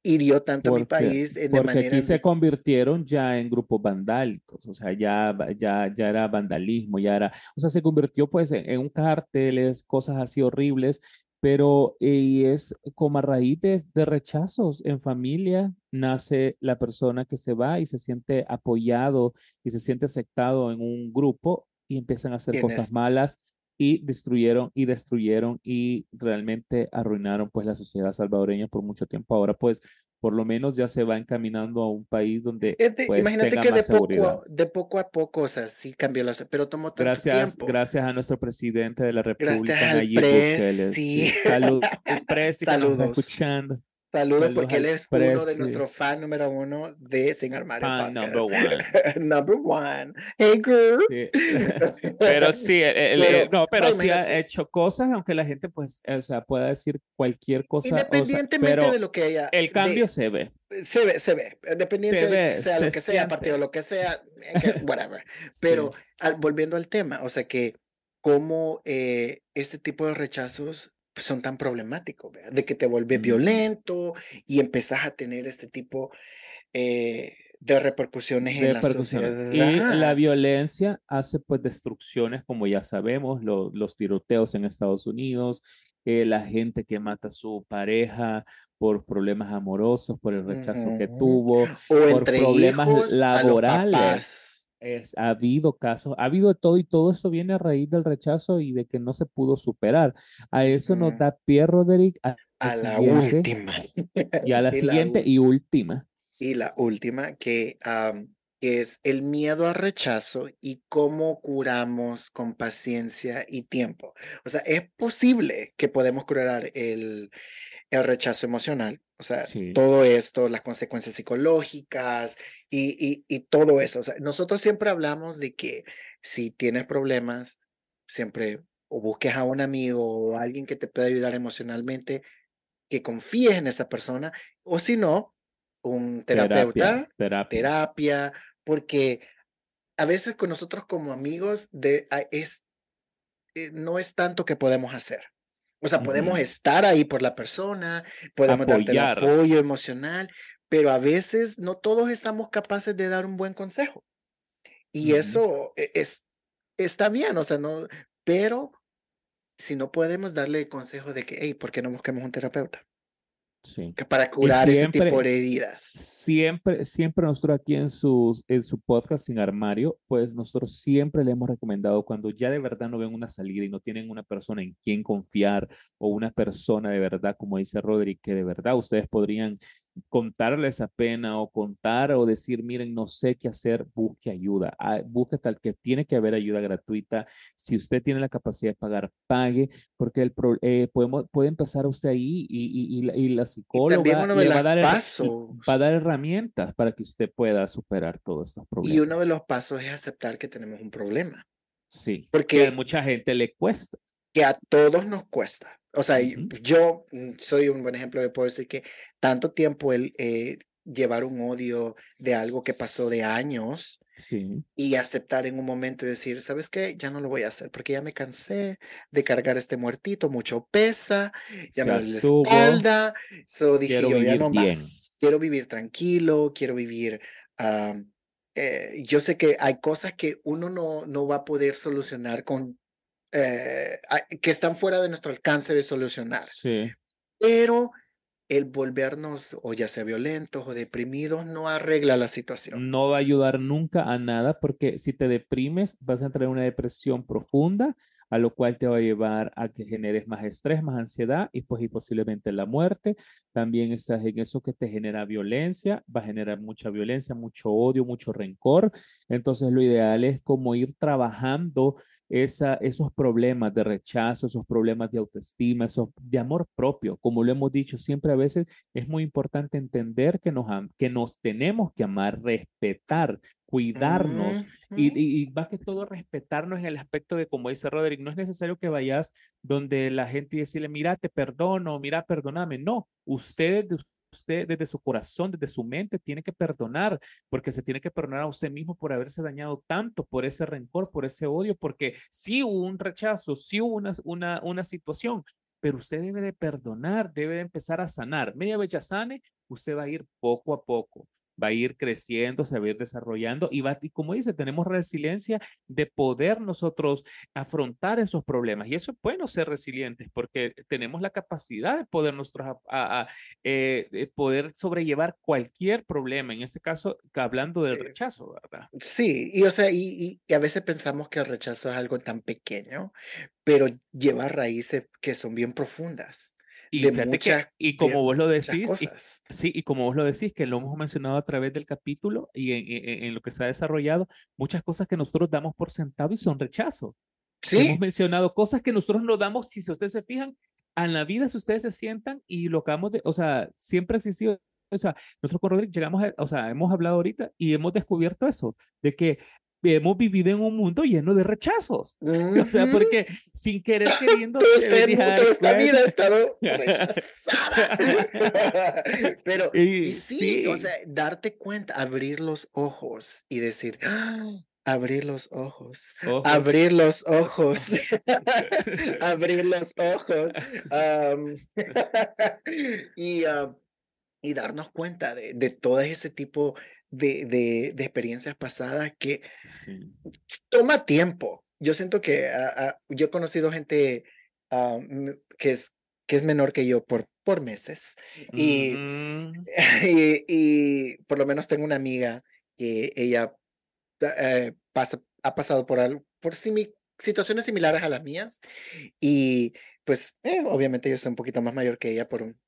Hirió tanto a mi país de porque manera... aquí se convirtieron ya en grupos vandálicos, o sea, ya, ya, ya era vandalismo, ya era, o sea, se convirtió pues en, en un carteles, cosas así horribles pero y es como a raíz de, rechazos en familia nace la persona que se va y se siente apoyado y se siente aceptado en un grupo y empiezan a hacer cosas malas y destruyeron y destruyeron y realmente arruinaron pues la sociedad salvadoreña por mucho tiempo. Ahora pues por lo menos ya se va encaminando a un país donde pues, imagínate que de poco, de poco a poco, o sea, sí cambió la, pero tomó tanto gracias, tiempo. Gracias a nuestro presidente de la República, gracias al Nayib Sí. Salud, Saludos. escuchando. Saludos, porque él es uno de nuestros fans número uno de Sin Armario Fan number one. number one. Hey, girl. Pero sí, el, no, pero sí ha hecho cosas, aunque la gente, pues, o sea, pueda decir cualquier cosa. Independientemente de lo que haya. El cambio se ve. Se ve, se ve. Dependiente de sea lo que sea, partido, lo que sea, whatever. Pero volviendo al tema, o sea que cómo eh, este tipo de rechazos son tan problemáticos, de que te vuelves violento y empezás a tener este tipo eh, de repercusiones en la sociedad. Y la violencia hace pues destrucciones, como ya sabemos, los tiroteos en Estados Unidos, eh, la gente que mata a su pareja por problemas amorosos, por el rechazo que tuvo, o por problemas laborales es, ha habido casos, ha habido todo y todo eso viene a raíz del rechazo y de que no se pudo superar. A eso nos da pie, Roderick, a, la última. Y a la siguiente y última. Y la última, que es el miedo al rechazo y cómo curamos con paciencia y tiempo. O sea, es posible que podemos curar el, el rechazo emocional, o sea, todo esto, las consecuencias psicológicas y, y, todo eso. O sea, nosotros siempre hablamos de que si tienes problemas, siempre o busques a un amigo o alguien que te pueda ayudar emocionalmente, que confíes en esa persona, o si no, un terapeuta, terapia, porque a veces con nosotros como amigos de, es, eh, no es tanto que podemos hacer. O sea, podemos estar ahí por la persona, podemos darte el apoyo emocional, pero a veces no todos estamos capaces de dar un buen consejo. Y eso e, es, está bien, o sea, no, pero si no podemos darle el consejo de que, hey, ¿por qué no busquemos un terapeuta? Para curar ese tipo de heridas. Siempre, siempre nosotros aquí en su, en su podcast Sin Armario, pues nosotros siempre le hemos recomendado cuando ya de verdad no ven una salida y no tienen una persona en quien confiar o una persona de verdad, como dice Roderick, que de verdad ustedes podrían contarle esa pena o contar o decir, miren, no sé qué hacer, busque ayuda. Ah, busque tal que tiene que haber ayuda gratuita. Si usted tiene la capacidad de pagar, pague, porque el eh, podemos, puede empezar usted ahí y, y, y la psicóloga le va, a dar va a dar herramientas para que usted pueda superar todos estos problemas. Y uno de los pasos es aceptar que tenemos un problema. Sí, porque a mucha gente le cuesta. Que a todos nos cuesta. O sea, yo mm, soy un buen ejemplo de puedo decir que tanto tiempo el eh, llevar un odio de algo que pasó de años y aceptar en un momento y decir, ¿sabes qué? Ya no lo voy a hacer porque ya me cansé de cargar este muertito, mucho pesa, ya me duele la espalda. So dije yo, ya no más. Quiero vivir tranquilo, quiero vivir. Eh, yo sé que hay cosas que uno no, no va a poder solucionar con eh, que están fuera de nuestro alcance de solucionar. Sí. Pero el volvernos o ya sea violentos o deprimidos no arregla la situación. No va a ayudar nunca a nada porque si te deprimes vas a entrar en una depresión profunda a lo cual te va a llevar a que generes más estrés, más ansiedad y pues y posiblemente la muerte. También estás en eso que te genera violencia, va a generar mucha violencia, mucho odio, mucho rencor. Entonces lo ideal es como ir trabajando esa, esos problemas de rechazo, esos problemas de autoestima, esos de amor propio. Como lo hemos dicho siempre a veces, es muy importante entender que nos, que nos tenemos que amar, respetar, cuidarnos y, y, va que todo respetarnos en el aspecto de, como dice Roderick, no es necesario que vayas donde la gente y decirle, mira, te perdono, mira, perdóname. No, ustedes, usted desde su corazón, desde su mente, tiene que perdonar, porque se tiene que perdonar a usted mismo por haberse dañado tanto, por ese rencor, por ese odio, porque sí hubo un rechazo, sí hubo una, una, una situación, pero usted debe de perdonar, debe de empezar a sanar. Media vez ya sane, usted va a ir poco a poco va a ir creciendo, se va a ir desarrollando y va, y como dice, tenemos resiliencia de poder nosotros afrontar esos problemas. Y eso es bueno ser resilientes porque tenemos la capacidad de poder nosotros a, eh, poder sobrellevar cualquier problema, en este caso, hablando del rechazo, ¿verdad? Sí, y o sea, y, y a veces pensamos que el rechazo es algo tan pequeño, pero lleva raíces que son bien profundas. Y y como vos lo decís, sí, y como vos lo decís, que lo hemos mencionado a través del capítulo y en, lo que se ha desarrollado, muchas cosas que nosotros damos por sentado y son rechazo. Sí. Hemos mencionado cosas que nosotros nos damos, si ustedes se fijan, en la vida, si ustedes se sientan y lo acabamos de, o sea, siempre ha existido o sea, nosotros con Rodrigo llegamos, a, o sea, hemos hablado ahorita y hemos descubierto eso, de que hemos vivido en un mundo lleno de rechazos. O sea, porque sin querer queriendo... Este toda esta vida ha estado rechazada. Pero, y, sí, o sea, darte cuenta, abrir los ojos y decir, ¡Ah! abrir los ojos, abrir los ojos, abrir los ojos. y, y darnos cuenta de, de todo ese tipo de, de, de experiencias pasadas que toma tiempo. Yo siento que yo he conocido gente ah, que, es, que es menor que yo por, por meses y, y, por lo menos tengo una amiga que ella eh, pasa, ha pasado por, algo, por situaciones similares a las mías y pues eh, obviamente yo soy un poquito más mayor que ella por, un,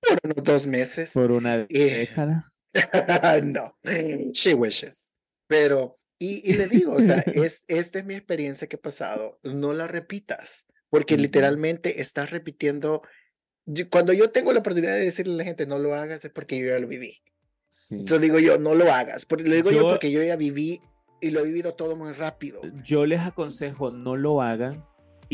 por unos dos meses. Por una década. no, she wishes. Pero, y, y le digo, o sea, es, esta es mi experiencia que he pasado, no la repitas, porque literalmente estás repitiendo. Cuando yo tengo la oportunidad de decirle a la gente no lo hagas, es porque yo ya lo viví. Entonces digo yo, no lo hagas. Porque, lo digo yo, porque yo ya viví y lo he vivido todo muy rápido. Yo les aconsejo no lo hagan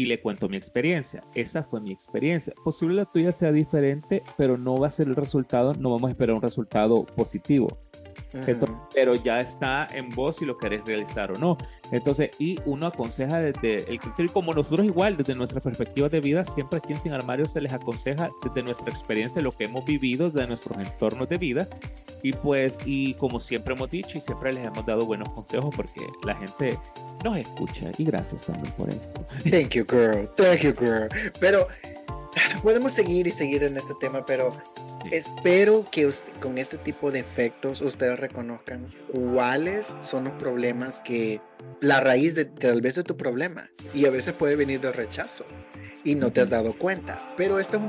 y le cuento mi experiencia. Esa fue mi experiencia. Posible la tuya sea diferente, pero no va a ser el resultado, no vamos a esperar un resultado positivo pero ya está en vos si lo querés realizar o no. Entonces, y uno aconseja desde el criterio, como nosotros igual, desde nuestra perspectiva de vida, siempre aquí en Sin Armario se les aconseja desde nuestra experiencia, lo que hemos vivido, de nuestros entornos de vida. Y pues, y como siempre hemos dicho y siempre les hemos dado buenos consejos porque la gente nos escucha y gracias también por eso. Thank you, girl. Thank you, girl. Pero podemos seguir y seguir en este tema, pero espero que con este tipo de efectos ustedes reconozcan cuáles son los problemas que la raíz de tal vez de tu problema. Y a veces puede venir de rechazo y no te has dado cuenta. Pero esto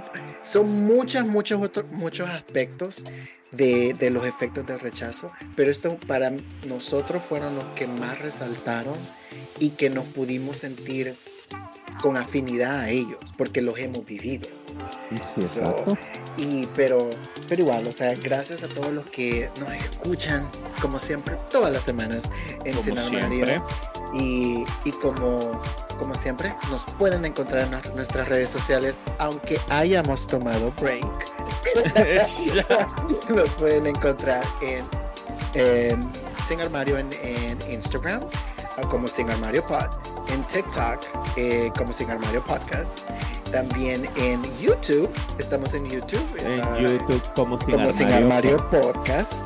son muchos, muchos otros, muchos aspectos de, de, los efectos del rechazo, pero esto para nosotros fueron los que más resaltaron y que nos pudimos sentir con afinidad a ellos, porque los hemos vivido. y, pero, pero igual, o sea, gracias a todos los que nos escuchan, como siempre, todas las semanas en Mario. Y, y como, como siempre, nos pueden encontrar en nuestras redes sociales, aunque hayamos tomado break. nos pueden encontrar en, en Sin Armario en, en Instagram como Sin Armario Pod, en TikTok eh, como Sin Armario Podcast, también en YouTube, estamos en YouTube, en YouTube como Sin, Armario, Podcast.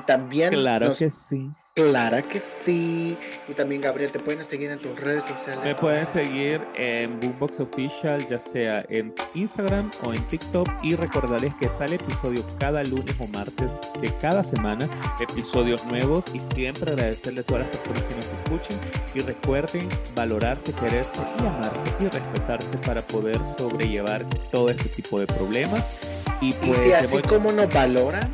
Y, Y también. Claro que sí. Claro que sí. Y también, Gabriel, te pueden seguir en tus redes sociales. Me pueden seguir en Boombox Official, ya sea en Instagram o en TikTok. Y recordarles que sale episodio cada lunes o martes de cada semana, episodios nuevos. Y siempre agradecerle a todas las personas que nos escuchen. Y recuerden valorarse, quererse y amarse y respetarse para poder sobrellevar todo ese tipo de problemas. Y, pues, si así como nos valoran,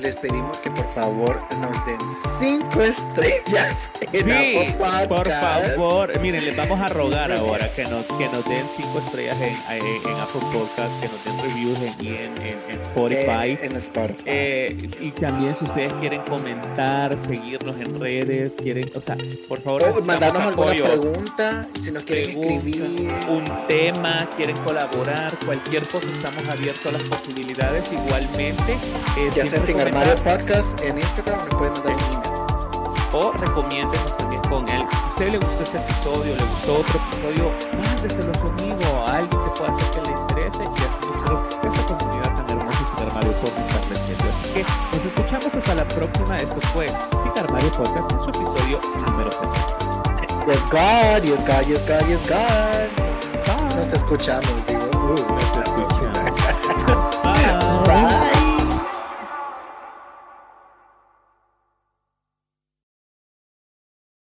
les pedimos que por favor nos den cinco estrellas en sí, Por favor, miren, les vamos a rogar ahora que nos, que nos den cinco estrellas en, en, Apple Podcast, que nos den reviews en, en, Spotify. En, Spotify. Eh, y también si ustedes quieren comentar, seguirnos en redes, quieren, o sea, por favor, o mandarnos alguna pregunta, si nos quieren escribir. Un tema, quieren colaborar, cualquier cosa, estamos abiertos a las posibilidades. Igualmente, eh, ya sea sin Mario Podcast en Instagram, me pueden mandar un email. O recomiéndenos también con él. Si a usted le gustó este episodio, le gustó otro episodio, mándeselo amigo, a alguien que pueda hacer que le interese y así nosotros, esta comunidad tan hermosa y Super Mario Podcast creciendo. Así que nos escuchamos hasta la próxima. Esto fue Super Mario Podcast en su episodio número 6. Yes, God, yes, God, yes, God, yes, God. Nos escuchamos, digo. Uh, nos escuchamos.